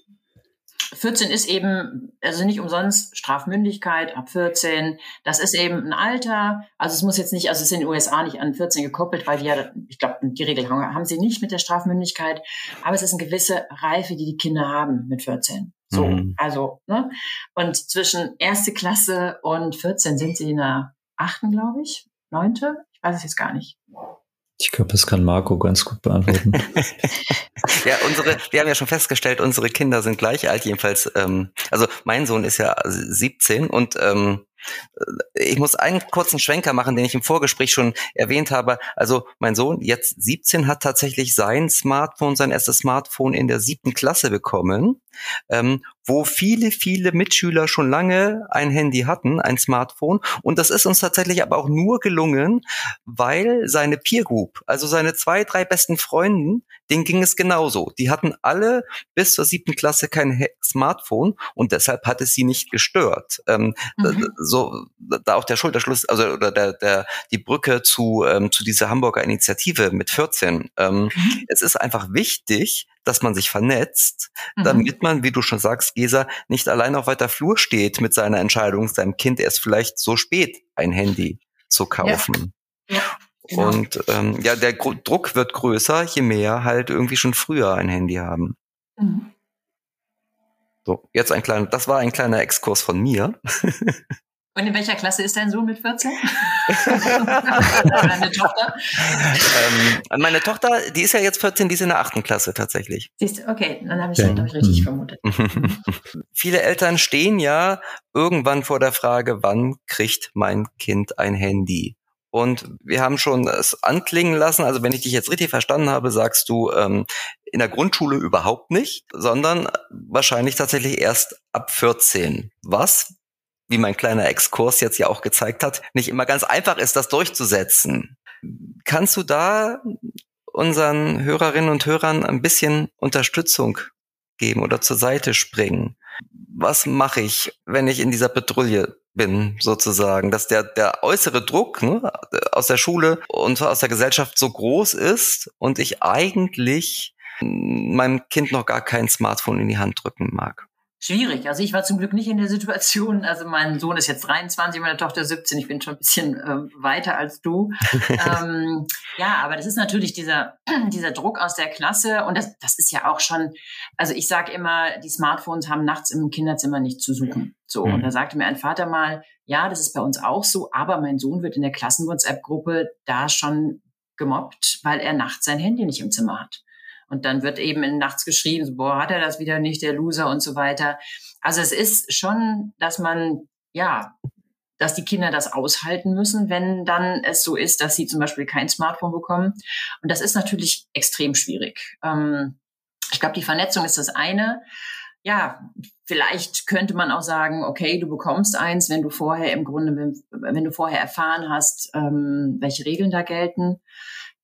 14 ist eben, also nicht umsonst Strafmündigkeit ab 14. Das ist eben ein Alter. Also es muss jetzt nicht, also es ist in den USA nicht an 14 gekoppelt, weil die ja, ich glaube, die Regel haben sie nicht mit der Strafmündigkeit. Aber es ist eine gewisse Reife, die die Kinder haben mit 14. So, mhm. also, ne? Und zwischen erste Klasse und 14 sind sie in der achten, glaube ich, neunte. Ich weiß es jetzt gar nicht. Ich glaube, das kann Marco ganz gut beantworten. ja, unsere, wir haben ja schon festgestellt, unsere Kinder sind gleich alt, jedenfalls. Ähm, also mein Sohn ist ja 17 und ähm, ich muss einen kurzen Schwenker machen, den ich im Vorgespräch schon erwähnt habe. Also mein Sohn, jetzt 17, hat tatsächlich sein Smartphone, sein erstes Smartphone in der siebten Klasse bekommen, ähm, wo viele, viele Mitschüler schon lange ein Handy hatten, ein Smartphone. Und das ist uns tatsächlich aber auch nur gelungen, weil seine Peer Group, also seine zwei, drei besten Freunden, denen ging es genauso. Die hatten alle bis zur siebten Klasse kein Smartphone und deshalb hat es sie nicht gestört. Ähm, mhm. So, da auch der Schulterschluss, also oder der, der die Brücke zu ähm, zu dieser Hamburger Initiative mit 14. Ähm, mhm. Es ist einfach wichtig, dass man sich vernetzt, mhm. damit man, wie du schon sagst, Gesa, nicht allein auf weiter Flur steht mit seiner Entscheidung, seinem Kind erst vielleicht so spät ein Handy zu kaufen. Ja. ja. Genau. Und ähm, ja, der Gro Druck wird größer, je mehr halt irgendwie schon früher ein Handy haben. Mhm. So, jetzt ein kleiner, das war ein kleiner Exkurs von mir. Und in welcher Klasse ist dein Sohn mit 14? Deine Tochter? Ähm, meine Tochter, die ist ja jetzt 14, die ist in der achten Klasse tatsächlich. Siehst du, okay, dann habe ich, ja. hab ich richtig vermutet. Viele Eltern stehen ja irgendwann vor der Frage, wann kriegt mein Kind ein Handy? Und wir haben schon es anklingen lassen. Also wenn ich dich jetzt richtig verstanden habe, sagst du ähm, in der Grundschule überhaupt nicht, sondern wahrscheinlich tatsächlich erst ab 14. Was, wie mein kleiner Exkurs jetzt ja auch gezeigt hat, nicht immer ganz einfach ist, das durchzusetzen. Kannst du da unseren Hörerinnen und Hörern ein bisschen Unterstützung geben oder zur Seite springen? Was mache ich, wenn ich in dieser Petrouille bin, sozusagen, dass der, der äußere Druck ne, aus der Schule und aus der Gesellschaft so groß ist und ich eigentlich meinem Kind noch gar kein Smartphone in die Hand drücken mag schwierig. Also ich war zum Glück nicht in der Situation. Also mein Sohn ist jetzt 23, meine Tochter 17. Ich bin schon ein bisschen äh, weiter als du. ähm, ja, aber das ist natürlich dieser, dieser Druck aus der Klasse. Und das, das ist ja auch schon, also ich sage immer, die Smartphones haben nachts im Kinderzimmer nicht zu suchen. So, mhm. und da sagte mir ein Vater mal, ja, das ist bei uns auch so, aber mein Sohn wird in der Klassen-WhatsApp-Gruppe da schon gemobbt, weil er nachts sein Handy nicht im Zimmer hat. Und dann wird eben in nachts geschrieben, so, boah, hat er das wieder nicht, der Loser und so weiter. Also es ist schon, dass man, ja, dass die Kinder das aushalten müssen, wenn dann es so ist, dass sie zum Beispiel kein Smartphone bekommen. Und das ist natürlich extrem schwierig. Ähm, ich glaube, die Vernetzung ist das eine. Ja, vielleicht könnte man auch sagen, okay, du bekommst eins, wenn du vorher im Grunde, wenn du vorher erfahren hast, ähm, welche Regeln da gelten.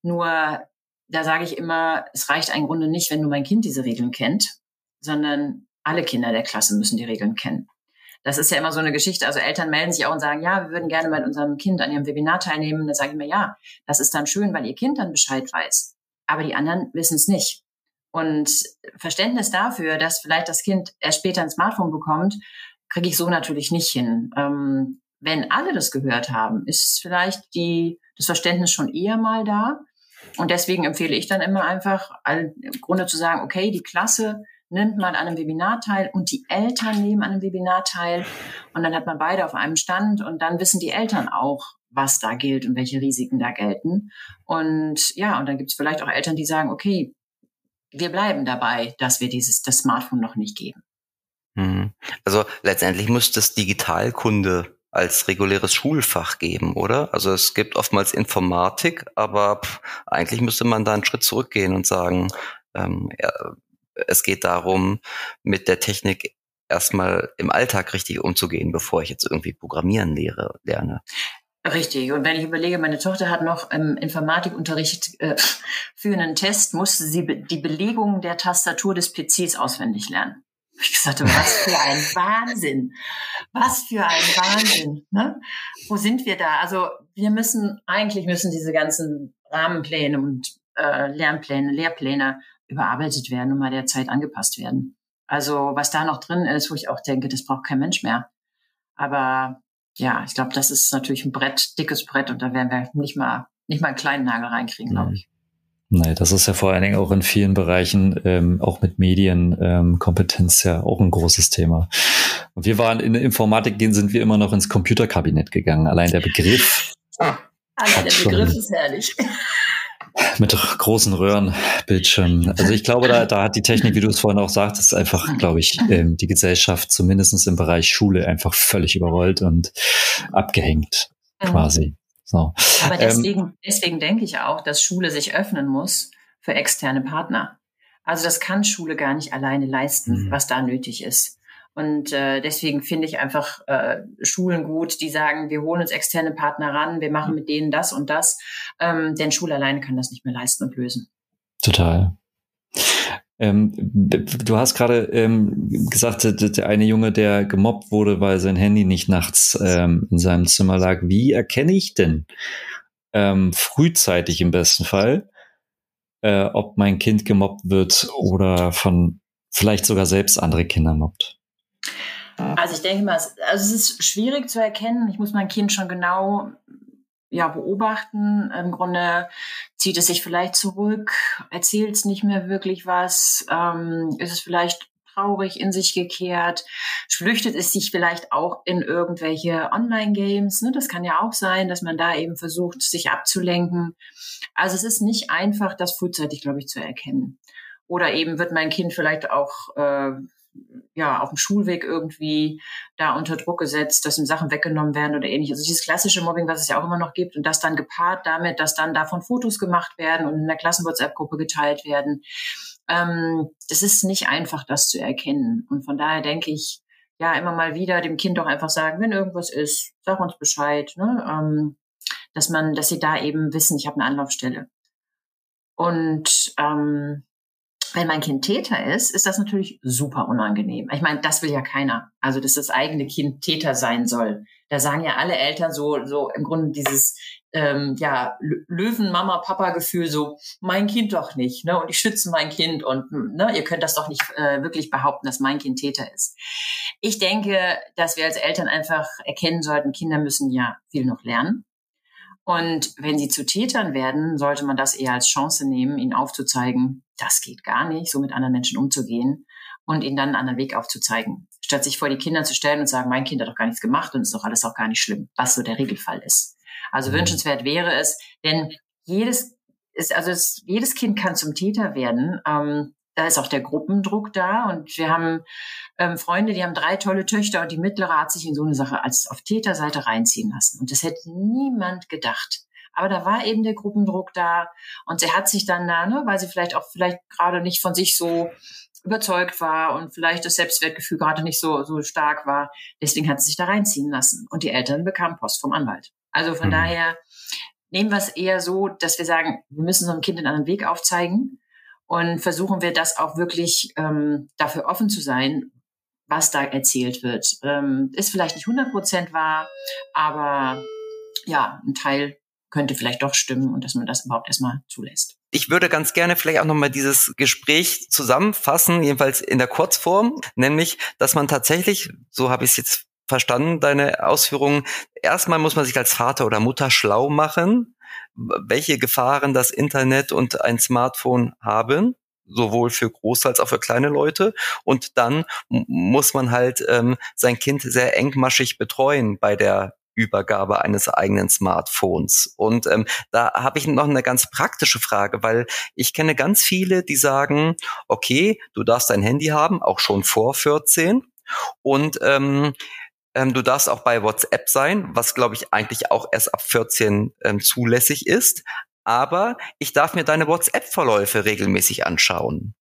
Nur da sage ich immer, es reicht im Grunde nicht, wenn nur mein Kind diese Regeln kennt, sondern alle Kinder der Klasse müssen die Regeln kennen. Das ist ja immer so eine Geschichte. Also Eltern melden sich auch und sagen, ja, wir würden gerne mit unserem Kind an ihrem Webinar teilnehmen. Da sage ich mir, ja, das ist dann schön, weil ihr Kind dann Bescheid weiß. Aber die anderen wissen es nicht. Und Verständnis dafür, dass vielleicht das Kind erst später ein Smartphone bekommt, kriege ich so natürlich nicht hin. Ähm, wenn alle das gehört haben, ist vielleicht die, das Verständnis schon eher mal da. Und deswegen empfehle ich dann immer einfach, im Grunde zu sagen, okay, die Klasse nimmt mal an einem Webinar teil und die Eltern nehmen an einem Webinar teil. Und dann hat man beide auf einem Stand und dann wissen die Eltern auch, was da gilt und welche Risiken da gelten. Und ja, und dann gibt es vielleicht auch Eltern, die sagen, okay, wir bleiben dabei, dass wir dieses das Smartphone noch nicht geben. Mhm. Also letztendlich muss das Digitalkunde als reguläres Schulfach geben, oder? Also es gibt oftmals Informatik, aber eigentlich müsste man da einen Schritt zurückgehen und sagen, ähm, es geht darum, mit der Technik erstmal im Alltag richtig umzugehen, bevor ich jetzt irgendwie Programmieren lehre, lerne. Richtig. Und wenn ich überlege, meine Tochter hat noch im Informatikunterricht äh, für einen Test, musste sie die Belegung der Tastatur des PCs auswendig lernen. Ich gesagt was für ein Wahnsinn. Was für ein Wahnsinn. Ne? Wo sind wir da? Also wir müssen, eigentlich müssen diese ganzen Rahmenpläne und äh, Lernpläne, Lehrpläne überarbeitet werden und mal der Zeit angepasst werden. Also was da noch drin ist, wo ich auch denke, das braucht kein Mensch mehr. Aber ja, ich glaube, das ist natürlich ein Brett, dickes Brett und da werden wir nicht mal, nicht mal einen kleinen Nagel reinkriegen, glaube ich. Nee, das ist ja vor allen Dingen auch in vielen Bereichen, ähm, auch mit Medienkompetenz ähm, ja auch ein großes Thema. Und wir waren in der Informatik gehen, sind wir immer noch ins Computerkabinett gegangen. Allein der Begriff. Ah, Allein der Begriff ist herrlich. Mit großen Röhrenbildschirmen. Also ich glaube, da, da hat die Technik, wie du es vorhin auch sagtest, einfach, glaube ich, ähm, die Gesellschaft zumindest im Bereich Schule einfach völlig überrollt und abgehängt mhm. quasi. So. Aber ähm, deswegen, ähm, deswegen denke ich auch, dass Schule sich öffnen muss für externe Partner. Also das kann Schule gar nicht alleine leisten, mhm. was da nötig ist. Und äh, deswegen finde ich einfach äh, Schulen gut, die sagen, wir holen uns externe Partner ran, wir machen mit denen das und das. Ähm, denn Schule alleine kann das nicht mehr leisten und lösen. Total. Ähm, du hast gerade ähm, gesagt, der eine Junge, der gemobbt wurde, weil sein Handy nicht nachts ähm, in seinem Zimmer lag. Wie erkenne ich denn ähm, frühzeitig im besten Fall, äh, ob mein Kind gemobbt wird oder von vielleicht sogar selbst andere Kinder mobbt? Also ich denke mal, also es ist schwierig zu erkennen. Ich muss mein Kind schon genau ja, beobachten. Im Grunde zieht es sich vielleicht zurück, erzählt es nicht mehr wirklich was, ähm, ist es vielleicht traurig in sich gekehrt, flüchtet es sich vielleicht auch in irgendwelche Online-Games. Ne? Das kann ja auch sein, dass man da eben versucht, sich abzulenken. Also es ist nicht einfach, das frühzeitig, glaube ich, zu erkennen. Oder eben wird mein Kind vielleicht auch äh, ja, auf dem Schulweg irgendwie da unter Druck gesetzt, dass ihm Sachen weggenommen werden oder ähnliches. Also dieses klassische Mobbing, was es ja auch immer noch gibt und das dann gepaart damit, dass dann davon Fotos gemacht werden und in der Klassen-WhatsApp-Gruppe geteilt werden. Ähm, das ist nicht einfach, das zu erkennen. Und von daher denke ich, ja, immer mal wieder dem Kind doch einfach sagen, wenn irgendwas ist, sag uns Bescheid, ne? ähm, dass man, dass sie da eben wissen, ich habe eine Anlaufstelle. Und ähm, wenn mein Kind Täter ist, ist das natürlich super unangenehm. Ich meine, das will ja keiner. Also, dass das eigene Kind Täter sein soll. Da sagen ja alle Eltern so, so im Grunde dieses ähm, ja Löwen-Mama-Papa-Gefühl, so mein Kind doch nicht, ne? Und ich schütze mein Kind und ne, ihr könnt das doch nicht äh, wirklich behaupten, dass mein Kind Täter ist. Ich denke, dass wir als Eltern einfach erkennen sollten, Kinder müssen ja viel noch lernen. Und wenn sie zu Tätern werden, sollte man das eher als Chance nehmen, ihnen aufzuzeigen, das geht gar nicht, so mit anderen Menschen umzugehen und ihnen dann einen anderen Weg aufzuzeigen. Statt sich vor die Kinder zu stellen und sagen, mein Kind hat doch gar nichts gemacht und ist doch alles auch gar nicht schlimm, was so der Regelfall ist. Also mhm. wünschenswert wäre es, denn jedes ist, also es, jedes Kind kann zum Täter werden. Ähm, da ist auch der Gruppendruck da und wir haben ähm, Freunde, die haben drei tolle Töchter und die mittlere hat sich in so eine Sache als auf Täterseite reinziehen lassen. Und das hätte niemand gedacht. Aber da war eben der Gruppendruck da und sie hat sich dann da, ne, weil sie vielleicht auch vielleicht gerade nicht von sich so überzeugt war und vielleicht das Selbstwertgefühl gerade nicht so, so stark war. Deswegen hat sie sich da reinziehen lassen. Und die Eltern bekamen Post vom Anwalt. Also von mhm. daher nehmen wir es eher so, dass wir sagen, wir müssen so einem Kind einen anderen Weg aufzeigen und versuchen wir das auch wirklich ähm, dafür offen zu sein, was da erzählt wird. Ähm, ist vielleicht nicht 100 Prozent wahr, aber ja, ein Teil könnte vielleicht doch stimmen und dass man das überhaupt erstmal zulässt. Ich würde ganz gerne vielleicht auch nochmal dieses Gespräch zusammenfassen, jedenfalls in der Kurzform, nämlich, dass man tatsächlich, so habe ich es jetzt verstanden, deine Ausführungen, erstmal muss man sich als Vater oder Mutter schlau machen, welche Gefahren das Internet und ein Smartphone haben sowohl für große als auch für kleine Leute. Und dann muss man halt ähm, sein Kind sehr engmaschig betreuen bei der Übergabe eines eigenen Smartphones. Und ähm, da habe ich noch eine ganz praktische Frage, weil ich kenne ganz viele, die sagen, okay, du darfst dein Handy haben, auch schon vor 14. Und ähm, ähm, du darfst auch bei WhatsApp sein, was glaube ich eigentlich auch erst ab 14 ähm, zulässig ist. Aber ich darf mir deine WhatsApp-Verläufe regelmäßig anschauen.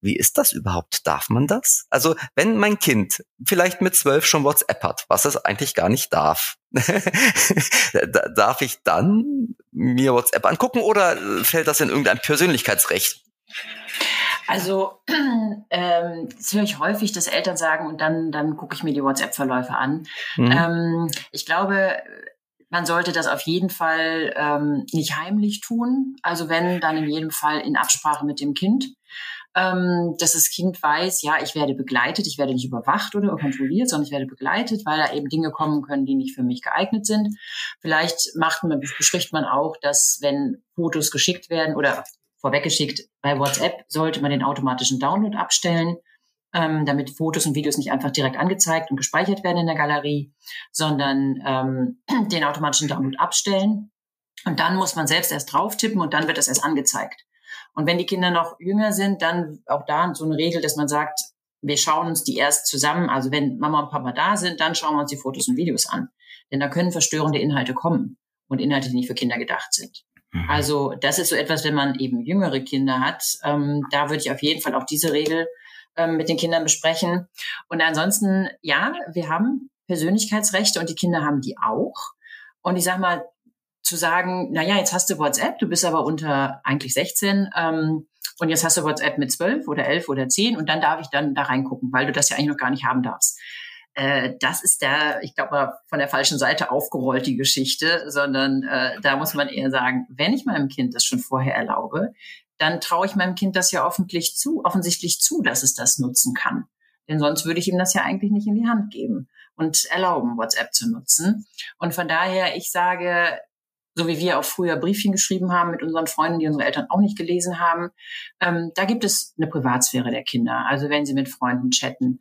Wie ist das überhaupt? Darf man das? Also, wenn mein Kind vielleicht mit zwölf schon WhatsApp hat, was es eigentlich gar nicht darf, darf ich dann mir WhatsApp angucken oder fällt das in irgendein Persönlichkeitsrecht? Also ähm, das höre ich häufig, dass Eltern sagen, und dann, dann gucke ich mir die WhatsApp-Verläufe an. Mhm. Ähm, ich glaube, man sollte das auf jeden Fall ähm, nicht heimlich tun. Also wenn, dann in jedem Fall in Absprache mit dem Kind. Ähm, dass das Kind weiß, ja, ich werde begleitet, ich werde nicht überwacht oder kontrolliert, sondern ich werde begleitet, weil da eben Dinge kommen können, die nicht für mich geeignet sind. Vielleicht macht man, bespricht man auch, dass wenn Fotos geschickt werden oder vorweggeschickt, bei WhatsApp sollte man den automatischen Download abstellen, ähm, damit Fotos und Videos nicht einfach direkt angezeigt und gespeichert werden in der Galerie, sondern ähm, den automatischen Download abstellen. Und dann muss man selbst erst drauf tippen und dann wird das erst angezeigt. Und wenn die Kinder noch jünger sind, dann auch da so eine Regel, dass man sagt, wir schauen uns die erst zusammen, also wenn Mama und Papa da sind, dann schauen wir uns die Fotos und Videos an. Denn da können verstörende Inhalte kommen und Inhalte, die nicht für Kinder gedacht sind. Mhm. Also das ist so etwas, wenn man eben jüngere Kinder hat, ähm, da würde ich auf jeden Fall auch diese Regel ähm, mit den Kindern besprechen. Und ansonsten, ja, wir haben Persönlichkeitsrechte und die Kinder haben die auch. Und ich sag mal, zu sagen, na ja, jetzt hast du WhatsApp, du bist aber unter eigentlich 16 ähm, und jetzt hast du WhatsApp mit 12 oder 11 oder 10 und dann darf ich dann da reingucken, weil du das ja eigentlich noch gar nicht haben darfst. Äh, das ist der, ich glaube, von der falschen Seite aufgerollt, die Geschichte, sondern äh, da muss man eher sagen, wenn ich meinem Kind das schon vorher erlaube, dann traue ich meinem Kind das ja offensichtlich zu, offensichtlich zu, dass es das nutzen kann. Denn sonst würde ich ihm das ja eigentlich nicht in die Hand geben und erlauben, WhatsApp zu nutzen. Und von daher, ich sage, so wie wir auch früher Briefchen geschrieben haben mit unseren Freunden, die unsere Eltern auch nicht gelesen haben, ähm, da gibt es eine Privatsphäre der Kinder. Also wenn sie mit Freunden chatten.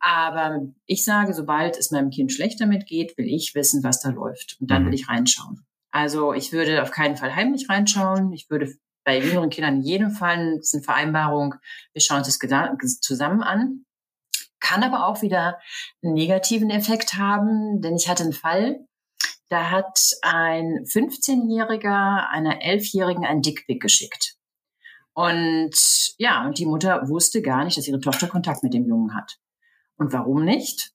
Aber ich sage, sobald es meinem Kind schlecht damit geht, will ich wissen, was da läuft. Und dann will mhm. ich reinschauen. Also ich würde auf keinen Fall heimlich reinschauen. Ich würde bei jüngeren Kindern in jedem Fall eine Vereinbarung, wir schauen uns das zusammen an. Kann aber auch wieder einen negativen Effekt haben, denn ich hatte einen Fall, da hat ein 15-Jähriger einer 11-Jährigen ein Dickpick geschickt. Und ja, und die Mutter wusste gar nicht, dass ihre Tochter Kontakt mit dem Jungen hat. Und warum nicht?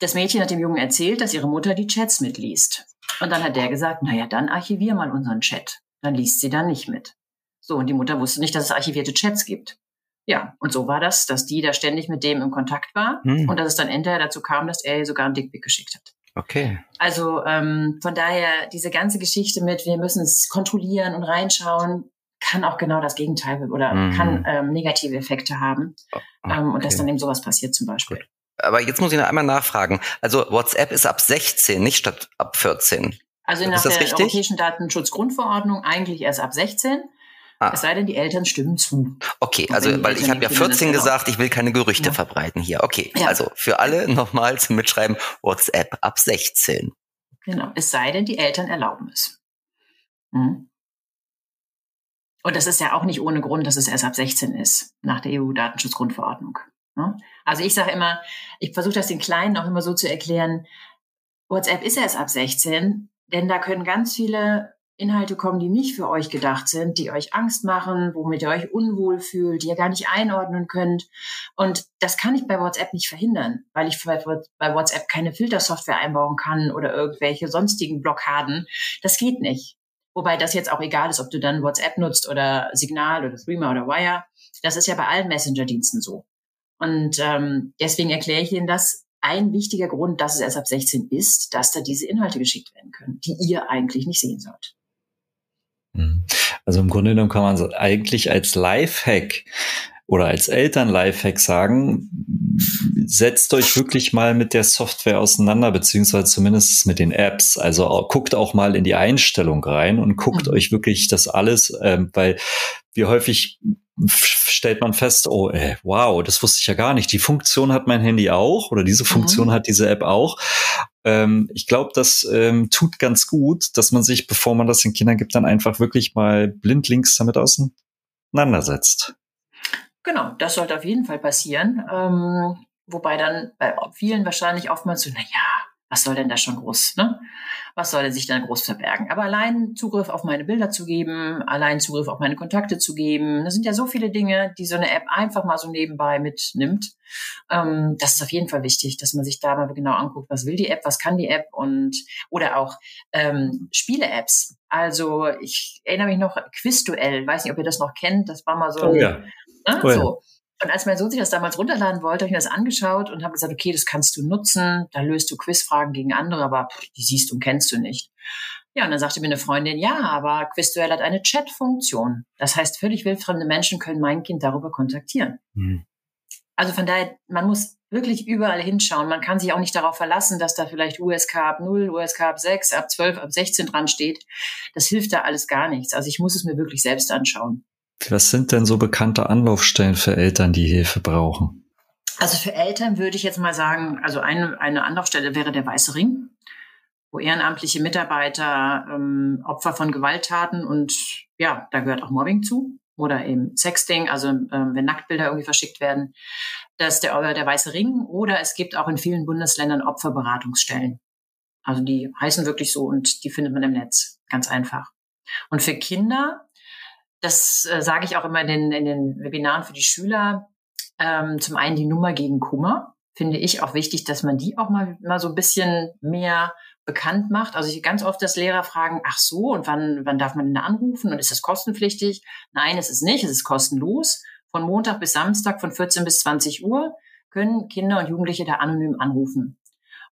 Das Mädchen hat dem Jungen erzählt, dass ihre Mutter die Chats mitliest. Und dann hat der gesagt, naja, dann archivier mal unseren Chat. Dann liest sie dann nicht mit. So, und die Mutter wusste nicht, dass es archivierte Chats gibt. Ja, und so war das, dass die da ständig mit dem im Kontakt war hm. und dass es dann hinterher dazu kam, dass er ihr sogar einen Dickpick geschickt hat. Okay. Also ähm, von daher diese ganze Geschichte mit, wir müssen es kontrollieren und reinschauen, kann auch genau das Gegenteil oder mhm. kann ähm, negative Effekte haben. Okay. Ähm, und dass dann eben sowas passiert zum Beispiel. Gut. Aber jetzt muss ich noch einmal nachfragen. Also WhatsApp ist ab 16, nicht statt ab 14. Also nach der richtig? Europäischen Datenschutzgrundverordnung eigentlich erst ab 16. Ah. Es sei denn, die Eltern stimmen zu. Okay, also weil ich habe ja 14 gesagt, ich will keine Gerüchte ja. verbreiten hier. Okay, ja. also für alle nochmal zum Mitschreiben WhatsApp ab 16. Genau, es sei denn, die Eltern erlauben es. Hm. Und das ist ja auch nicht ohne Grund, dass es erst ab 16 ist, nach der EU-Datenschutzgrundverordnung. Ne? Also ich sage immer, ich versuche das den Kleinen auch immer so zu erklären, WhatsApp ist erst ab 16, denn da können ganz viele Inhalte kommen, die nicht für euch gedacht sind, die euch Angst machen, womit ihr euch unwohl fühlt, die ihr gar nicht einordnen könnt. Und das kann ich bei WhatsApp nicht verhindern, weil ich bei WhatsApp keine Filtersoftware einbauen kann oder irgendwelche sonstigen Blockaden. Das geht nicht. Wobei das jetzt auch egal ist, ob du dann WhatsApp nutzt oder Signal oder Threema oder Wire. Das ist ja bei allen Messenger-Diensten so. Und ähm, deswegen erkläre ich Ihnen das. Ein wichtiger Grund, dass es erst ab 16 ist, dass da diese Inhalte geschickt werden können, die ihr eigentlich nicht sehen sollt. Mhm. Also im Grunde genommen kann man eigentlich als Lifehack oder als Eltern Lifehack sagen, setzt euch wirklich mal mit der Software auseinander, beziehungsweise zumindest mit den Apps. Also guckt auch mal in die Einstellung rein und guckt mhm. euch wirklich das alles, ähm, weil wir häufig stellt man fest, oh, ey, wow, das wusste ich ja gar nicht. Die Funktion hat mein Handy auch oder diese Funktion mhm. hat diese App auch. Ähm, ich glaube, das ähm, tut ganz gut, dass man sich, bevor man das den Kindern gibt, dann einfach wirklich mal blindlings damit auseinandersetzt. Genau, das sollte auf jeden Fall passieren. Ähm, wobei dann bei vielen wahrscheinlich oftmals so, na ja, was soll denn da schon groß, ne? Was soll denn sich da groß verbergen? Aber allein Zugriff auf meine Bilder zu geben, allein Zugriff auf meine Kontakte zu geben, das sind ja so viele Dinge, die so eine App einfach mal so nebenbei mitnimmt. Ähm, das ist auf jeden Fall wichtig, dass man sich da mal genau anguckt, was will die App, was kann die App und oder auch ähm, Spiele-Apps. Also ich erinnere mich noch Quizduell, weiß nicht, ob ihr das noch kennt. Das war mal so. Oh, ja. Ne? Oh, ja. So. Und als mein Sohn sich das damals runterladen wollte, habe ich mir das angeschaut und habe gesagt, okay, das kannst du nutzen, da löst du Quizfragen gegen andere, aber die siehst und kennst du nicht. Ja, und dann sagte mir eine Freundin, ja, aber Quizduell hat eine Chat-Funktion. Das heißt, völlig wildfremde Menschen können mein Kind darüber kontaktieren. Mhm. Also von daher, man muss wirklich überall hinschauen. Man kann sich auch nicht darauf verlassen, dass da vielleicht USK ab 0, USK ab 6, ab 12, ab 16 dran steht. Das hilft da alles gar nichts. Also ich muss es mir wirklich selbst anschauen. Was sind denn so bekannte Anlaufstellen für Eltern, die Hilfe brauchen? Also für Eltern würde ich jetzt mal sagen, also eine, eine Anlaufstelle wäre der Weiße Ring, wo ehrenamtliche Mitarbeiter ähm, Opfer von Gewalttaten und ja, da gehört auch Mobbing zu oder eben Sexting, also ähm, wenn Nacktbilder irgendwie verschickt werden, das ist der, der Weiße Ring oder es gibt auch in vielen Bundesländern Opferberatungsstellen. Also die heißen wirklich so und die findet man im Netz, ganz einfach. Und für Kinder, das äh, sage ich auch immer in den, in den Webinaren für die Schüler, ähm, zum einen die Nummer gegen Kummer, finde ich auch wichtig, dass man die auch mal, mal so ein bisschen mehr bekannt macht. Also ich ganz oft das Lehrer fragen, ach so, und wann, wann darf man denn anrufen und ist das kostenpflichtig? Nein, es ist nicht, es ist kostenlos. Von Montag bis Samstag von 14 bis 20 Uhr können Kinder und Jugendliche da anonym anrufen.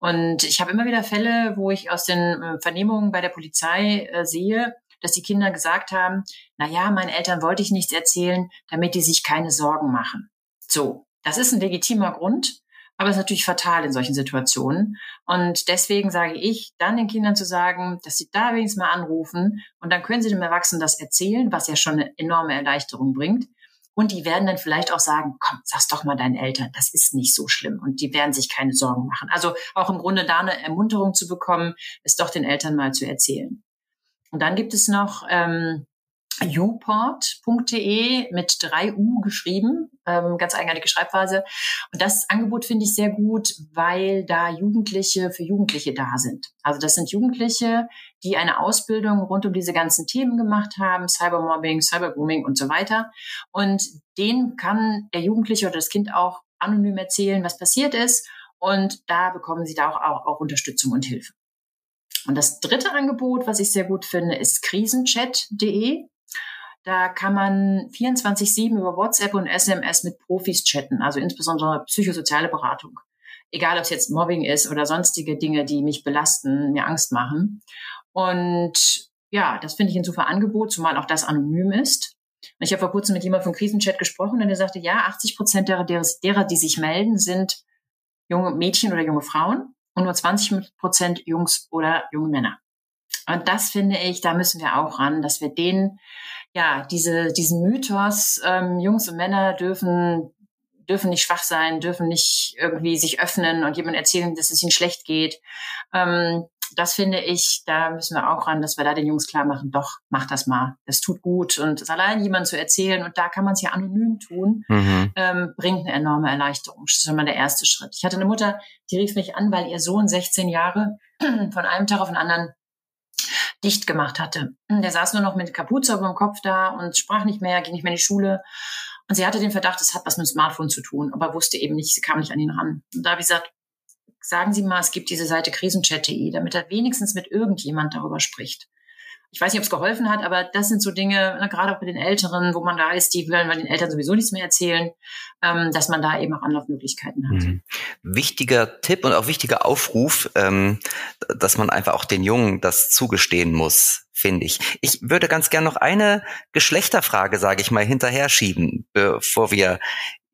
Und ich habe immer wieder Fälle, wo ich aus den äh, Vernehmungen bei der Polizei äh, sehe, dass die Kinder gesagt haben, na ja, meinen Eltern wollte ich nichts erzählen, damit die sich keine Sorgen machen. So. Das ist ein legitimer Grund. Aber es ist natürlich fatal in solchen Situationen. Und deswegen sage ich, dann den Kindern zu sagen, dass sie da wenigstens mal anrufen und dann können sie dem Erwachsenen das erzählen, was ja schon eine enorme Erleichterung bringt. Und die werden dann vielleicht auch sagen, komm, sag's doch mal deinen Eltern, das ist nicht so schlimm. Und die werden sich keine Sorgen machen. Also auch im Grunde da eine Ermunterung zu bekommen, es doch den Eltern mal zu erzählen. Und dann gibt es noch ähm, uport.de mit drei U geschrieben, ähm, ganz eigenartige Schreibweise. Und das Angebot finde ich sehr gut, weil da Jugendliche für Jugendliche da sind. Also das sind Jugendliche, die eine Ausbildung rund um diese ganzen Themen gemacht haben, Cybermobbing, Cybergrooming und so weiter. Und denen kann der Jugendliche oder das Kind auch anonym erzählen, was passiert ist. Und da bekommen sie da auch, auch, auch Unterstützung und Hilfe. Und das dritte Angebot, was ich sehr gut finde, ist krisenchat.de. Da kann man 24-7 über WhatsApp und SMS mit Profis chatten, also insbesondere psychosoziale Beratung. Egal, ob es jetzt Mobbing ist oder sonstige Dinge, die mich belasten, mir Angst machen. Und ja, das finde ich ein super Angebot, zumal auch das anonym ist. Und ich habe vor kurzem mit jemandem vom Krisenchat gesprochen und der sagte, ja, 80 Prozent derer, derer, die sich melden, sind junge Mädchen oder junge Frauen und nur 20 Prozent Jungs oder junge Männer. Und das finde ich, da müssen wir auch ran, dass wir denen ja, diese, diesen Mythos, ähm, Jungs und Männer dürfen, dürfen nicht schwach sein, dürfen nicht irgendwie sich öffnen und jemand erzählen, dass es ihnen schlecht geht. Ähm, das finde ich, da müssen wir auch ran, dass wir da den Jungs klar machen, doch, mach das mal. Das tut gut. Und es allein jemand zu erzählen, und da kann man es ja anonym tun, mhm. ähm, bringt eine enorme Erleichterung. Das ist schon mal der erste Schritt. Ich hatte eine Mutter, die rief mich an, weil ihr Sohn 16 Jahre von einem Tag auf den anderen dicht gemacht hatte. Der saß nur noch mit Kapuze über dem Kopf da und sprach nicht mehr, ging nicht mehr in die Schule. Und sie hatte den Verdacht, es hat was mit dem Smartphone zu tun, aber wusste eben nicht, sie kam nicht an ihn ran. Und da habe ich gesagt, sagen Sie mal, es gibt diese Seite krisenchat.de, damit er wenigstens mit irgendjemand darüber spricht ich weiß nicht, ob es geholfen hat, aber das sind so Dinge, na, gerade auch bei den Älteren, wo man da ist, die wollen den Eltern sowieso nichts mehr erzählen, ähm, dass man da eben auch Anlaufmöglichkeiten hat. Mhm. Wichtiger Tipp und auch wichtiger Aufruf, ähm, dass man einfach auch den Jungen das zugestehen muss, finde ich. Ich würde ganz gern noch eine Geschlechterfrage, sage ich mal, hinterher schieben, bevor wir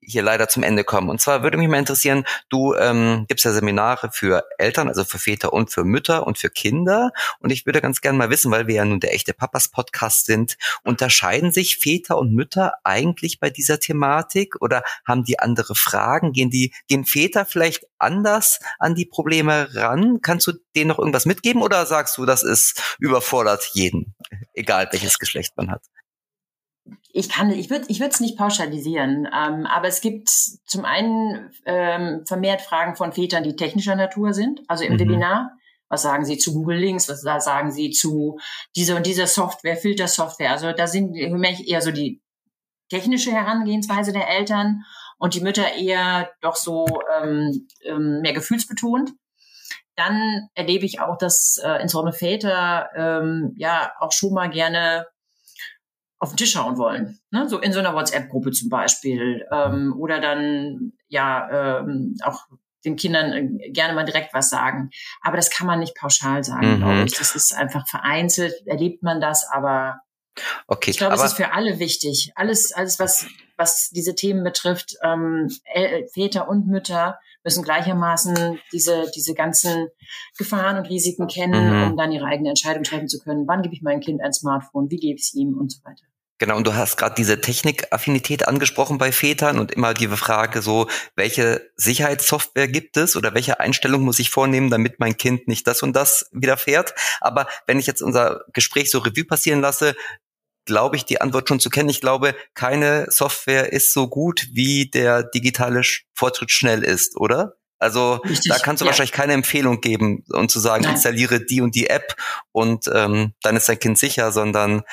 hier leider zum Ende kommen. Und zwar würde mich mal interessieren, du ähm, gibst ja Seminare für Eltern, also für Väter und für Mütter und für Kinder. Und ich würde ganz gerne mal wissen, weil wir ja nun der echte Papas Podcast sind, unterscheiden sich Väter und Mütter eigentlich bei dieser Thematik oder haben die andere Fragen? Gehen die, gehen Väter vielleicht anders an die Probleme ran? Kannst du denen noch irgendwas mitgeben oder sagst du, das ist überfordert jeden, egal welches Geschlecht man hat? Ich kann, ich würde, ich würde es nicht pauschalisieren, ähm, aber es gibt zum einen ähm, vermehrt Fragen von Vätern, die technischer Natur sind, also im mhm. Webinar. Was sagen Sie zu Google Links? Was sagen Sie zu dieser und dieser Software, Filtersoftware? Also da sind eher so die technische Herangehensweise der Eltern und die Mütter eher doch so ähm, ähm, mehr gefühlsbetont. Dann erlebe ich auch, dass äh, insbesondere Väter ähm, ja auch schon mal gerne auf den Tisch schauen wollen. Ne? So in so einer WhatsApp-Gruppe zum Beispiel. Ähm, oder dann ja ähm, auch den Kindern äh, gerne mal direkt was sagen. Aber das kann man nicht pauschal sagen, mhm. glaube ich. Das ist einfach vereinzelt, erlebt man das, aber okay, ich glaube, es ist für alle wichtig. Alles, alles, was, was diese Themen betrifft, ähm, Väter und Mütter müssen gleichermaßen diese, diese ganzen Gefahren und Risiken kennen, mhm. um dann ihre eigene Entscheidung treffen zu können. Wann gebe ich meinem Kind ein Smartphone? Wie gebe ich es ihm und so weiter. Genau, und du hast gerade diese Technikaffinität angesprochen bei Vätern und immer die Frage so, welche Sicherheitssoftware gibt es oder welche Einstellung muss ich vornehmen, damit mein Kind nicht das und das widerfährt. Aber wenn ich jetzt unser Gespräch so Revue passieren lasse, glaube ich, die Antwort schon zu kennen. Ich glaube, keine Software ist so gut, wie der digitale Fortschritt schnell ist, oder? Also Richtig, da kannst du ja. wahrscheinlich keine Empfehlung geben und zu sagen, Nein. installiere die und die App und ähm, dann ist dein Kind sicher, sondern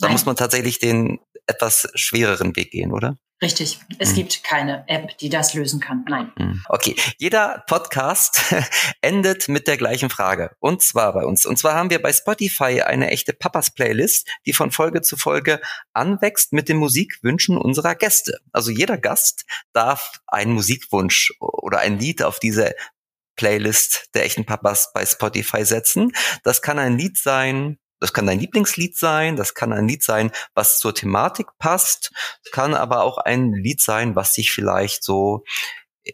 da muss man tatsächlich den etwas schwereren Weg gehen, oder? Richtig. Es hm. gibt keine App, die das lösen kann. Nein. Hm. Okay. Jeder Podcast endet mit der gleichen Frage. Und zwar bei uns. Und zwar haben wir bei Spotify eine echte Papas-Playlist, die von Folge zu Folge anwächst mit den Musikwünschen unserer Gäste. Also jeder Gast darf einen Musikwunsch oder ein Lied auf diese Playlist der echten Papas bei Spotify setzen. Das kann ein Lied sein, das kann dein Lieblingslied sein, das kann ein Lied sein, was zur Thematik passt, kann aber auch ein Lied sein, was dich vielleicht so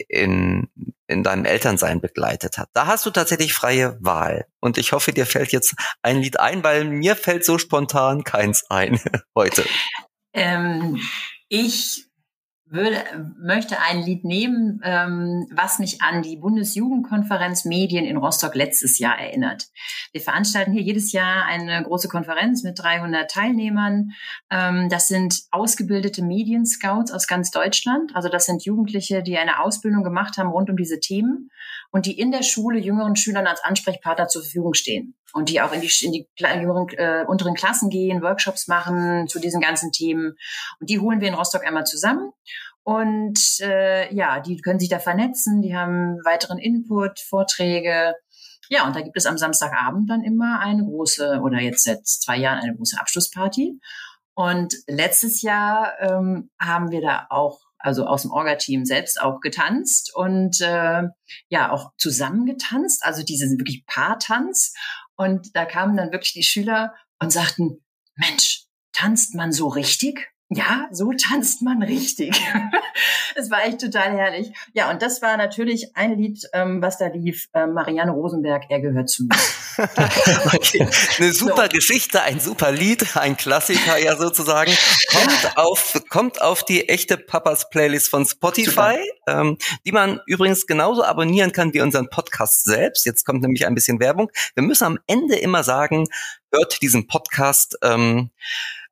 in, in deinem Elternsein begleitet hat. Da hast du tatsächlich freie Wahl. Und ich hoffe, dir fällt jetzt ein Lied ein, weil mir fällt so spontan keins ein heute. Ähm, ich würde, möchte ein Lied nehmen, ähm, was mich an die Bundesjugendkonferenz Medien in Rostock letztes Jahr erinnert. Wir veranstalten hier jedes Jahr eine große Konferenz mit 300 Teilnehmern. Ähm, das sind ausgebildete Medienscouts aus ganz Deutschland. Also das sind Jugendliche, die eine Ausbildung gemacht haben rund um diese Themen und die in der Schule jüngeren Schülern als Ansprechpartner zur Verfügung stehen und die auch in die, in die jüngeren, äh, unteren Klassen gehen, Workshops machen zu diesen ganzen Themen. Und die holen wir in Rostock einmal zusammen. Und äh, ja, die können sich da vernetzen, die haben weiteren Input, Vorträge. Ja, und da gibt es am Samstagabend dann immer eine große, oder jetzt seit zwei Jahren eine große Abschlussparty. Und letztes Jahr ähm, haben wir da auch also aus dem Orga-Team selbst auch getanzt und äh, ja auch zusammen getanzt, also diese wirklich Paartanz. Und da kamen dann wirklich die Schüler und sagten, Mensch, tanzt man so richtig? Ja, so tanzt man richtig. Es war echt total herrlich. Ja, und das war natürlich ein Lied, ähm, was da lief, äh, Marianne Rosenberg, er gehört zu mir. okay. Eine super so. Geschichte, ein super Lied, ein Klassiker ja sozusagen. Kommt auf, kommt auf die echte Papas Playlist von Spotify, ähm, die man übrigens genauso abonnieren kann wie unseren Podcast selbst. Jetzt kommt nämlich ein bisschen Werbung. Wir müssen am Ende immer sagen, hört diesen Podcast. Ähm,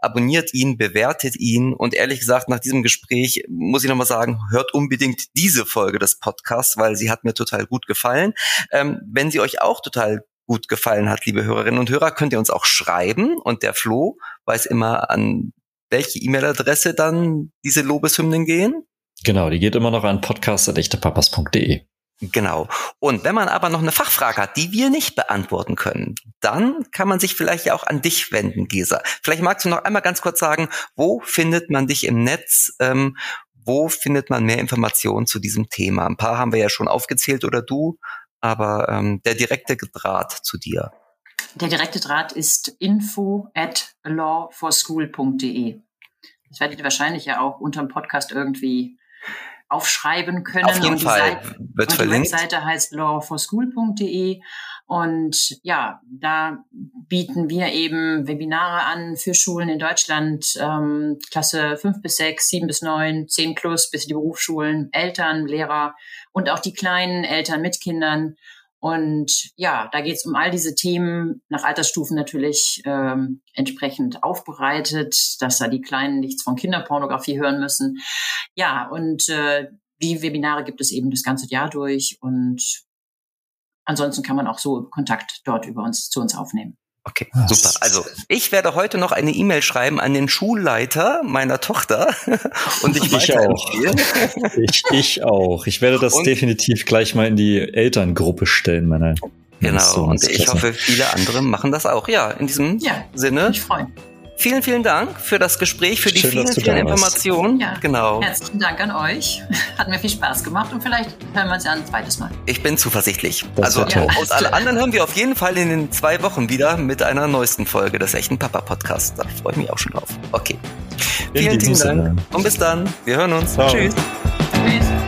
abonniert ihn, bewertet ihn und ehrlich gesagt, nach diesem Gespräch muss ich nochmal sagen, hört unbedingt diese Folge des Podcasts, weil sie hat mir total gut gefallen. Ähm, wenn sie euch auch total gut gefallen hat, liebe Hörerinnen und Hörer, könnt ihr uns auch schreiben und der Flo weiß immer an welche E-Mail-Adresse dann diese Lobeshymnen gehen. Genau, die geht immer noch an podcast.echtepapas.de. Genau. Und wenn man aber noch eine Fachfrage hat, die wir nicht beantworten können, dann kann man sich vielleicht ja auch an dich wenden, Gesa. Vielleicht magst du noch einmal ganz kurz sagen, wo findet man dich im Netz? Ähm, wo findet man mehr Informationen zu diesem Thema? Ein paar haben wir ja schon aufgezählt oder du, aber ähm, der direkte Draht zu dir. Der direkte Draht ist info at lawforschool.de. Das werdet ihr wahrscheinlich ja auch unter dem Podcast irgendwie aufschreiben können. Auf jeden Fall Seite, wird und verlinkt. Die Webseite heißt lawforschool.de und ja, da bieten wir eben Webinare an für Schulen in Deutschland, ähm, Klasse 5 bis 6, 7 bis 9, 10 plus bis die Berufsschulen, Eltern, Lehrer und auch die kleinen Eltern mit Kindern. Und ja, da geht es um all diese Themen, nach Altersstufen natürlich ähm, entsprechend aufbereitet, dass da die Kleinen nichts von Kinderpornografie hören müssen. Ja, und äh, die Webinare gibt es eben das ganze Jahr durch und ansonsten kann man auch so Kontakt dort über uns zu uns aufnehmen. Okay, super. Also ich werde heute noch eine E-Mail schreiben an den Schulleiter meiner Tochter und ich, ich auch. ich, ich auch. Ich werde das und definitiv gleich mal in die Elterngruppe stellen, meine. Genau. Und ich hoffe, viele andere machen das auch. Ja, in diesem ja, Sinne. Ich freue mich. Vielen, vielen Dank für das Gespräch, für die Schön, vielen, vielen Informationen. Ja, genau. Herzlichen Dank an euch. Hat mir viel Spaß gemacht und vielleicht hören wir uns ja ein zweites Mal. Ich bin zuversichtlich. Das also, ja. und alle anderen hören wir auf jeden Fall in den zwei Wochen wieder mit einer neuesten Folge des echten Papa Podcasts. Da freue ich mich auch schon drauf. Okay. In vielen, vielen Dank. Und bis dann. Wir hören uns. Ciao. Tschüss. Tschüss.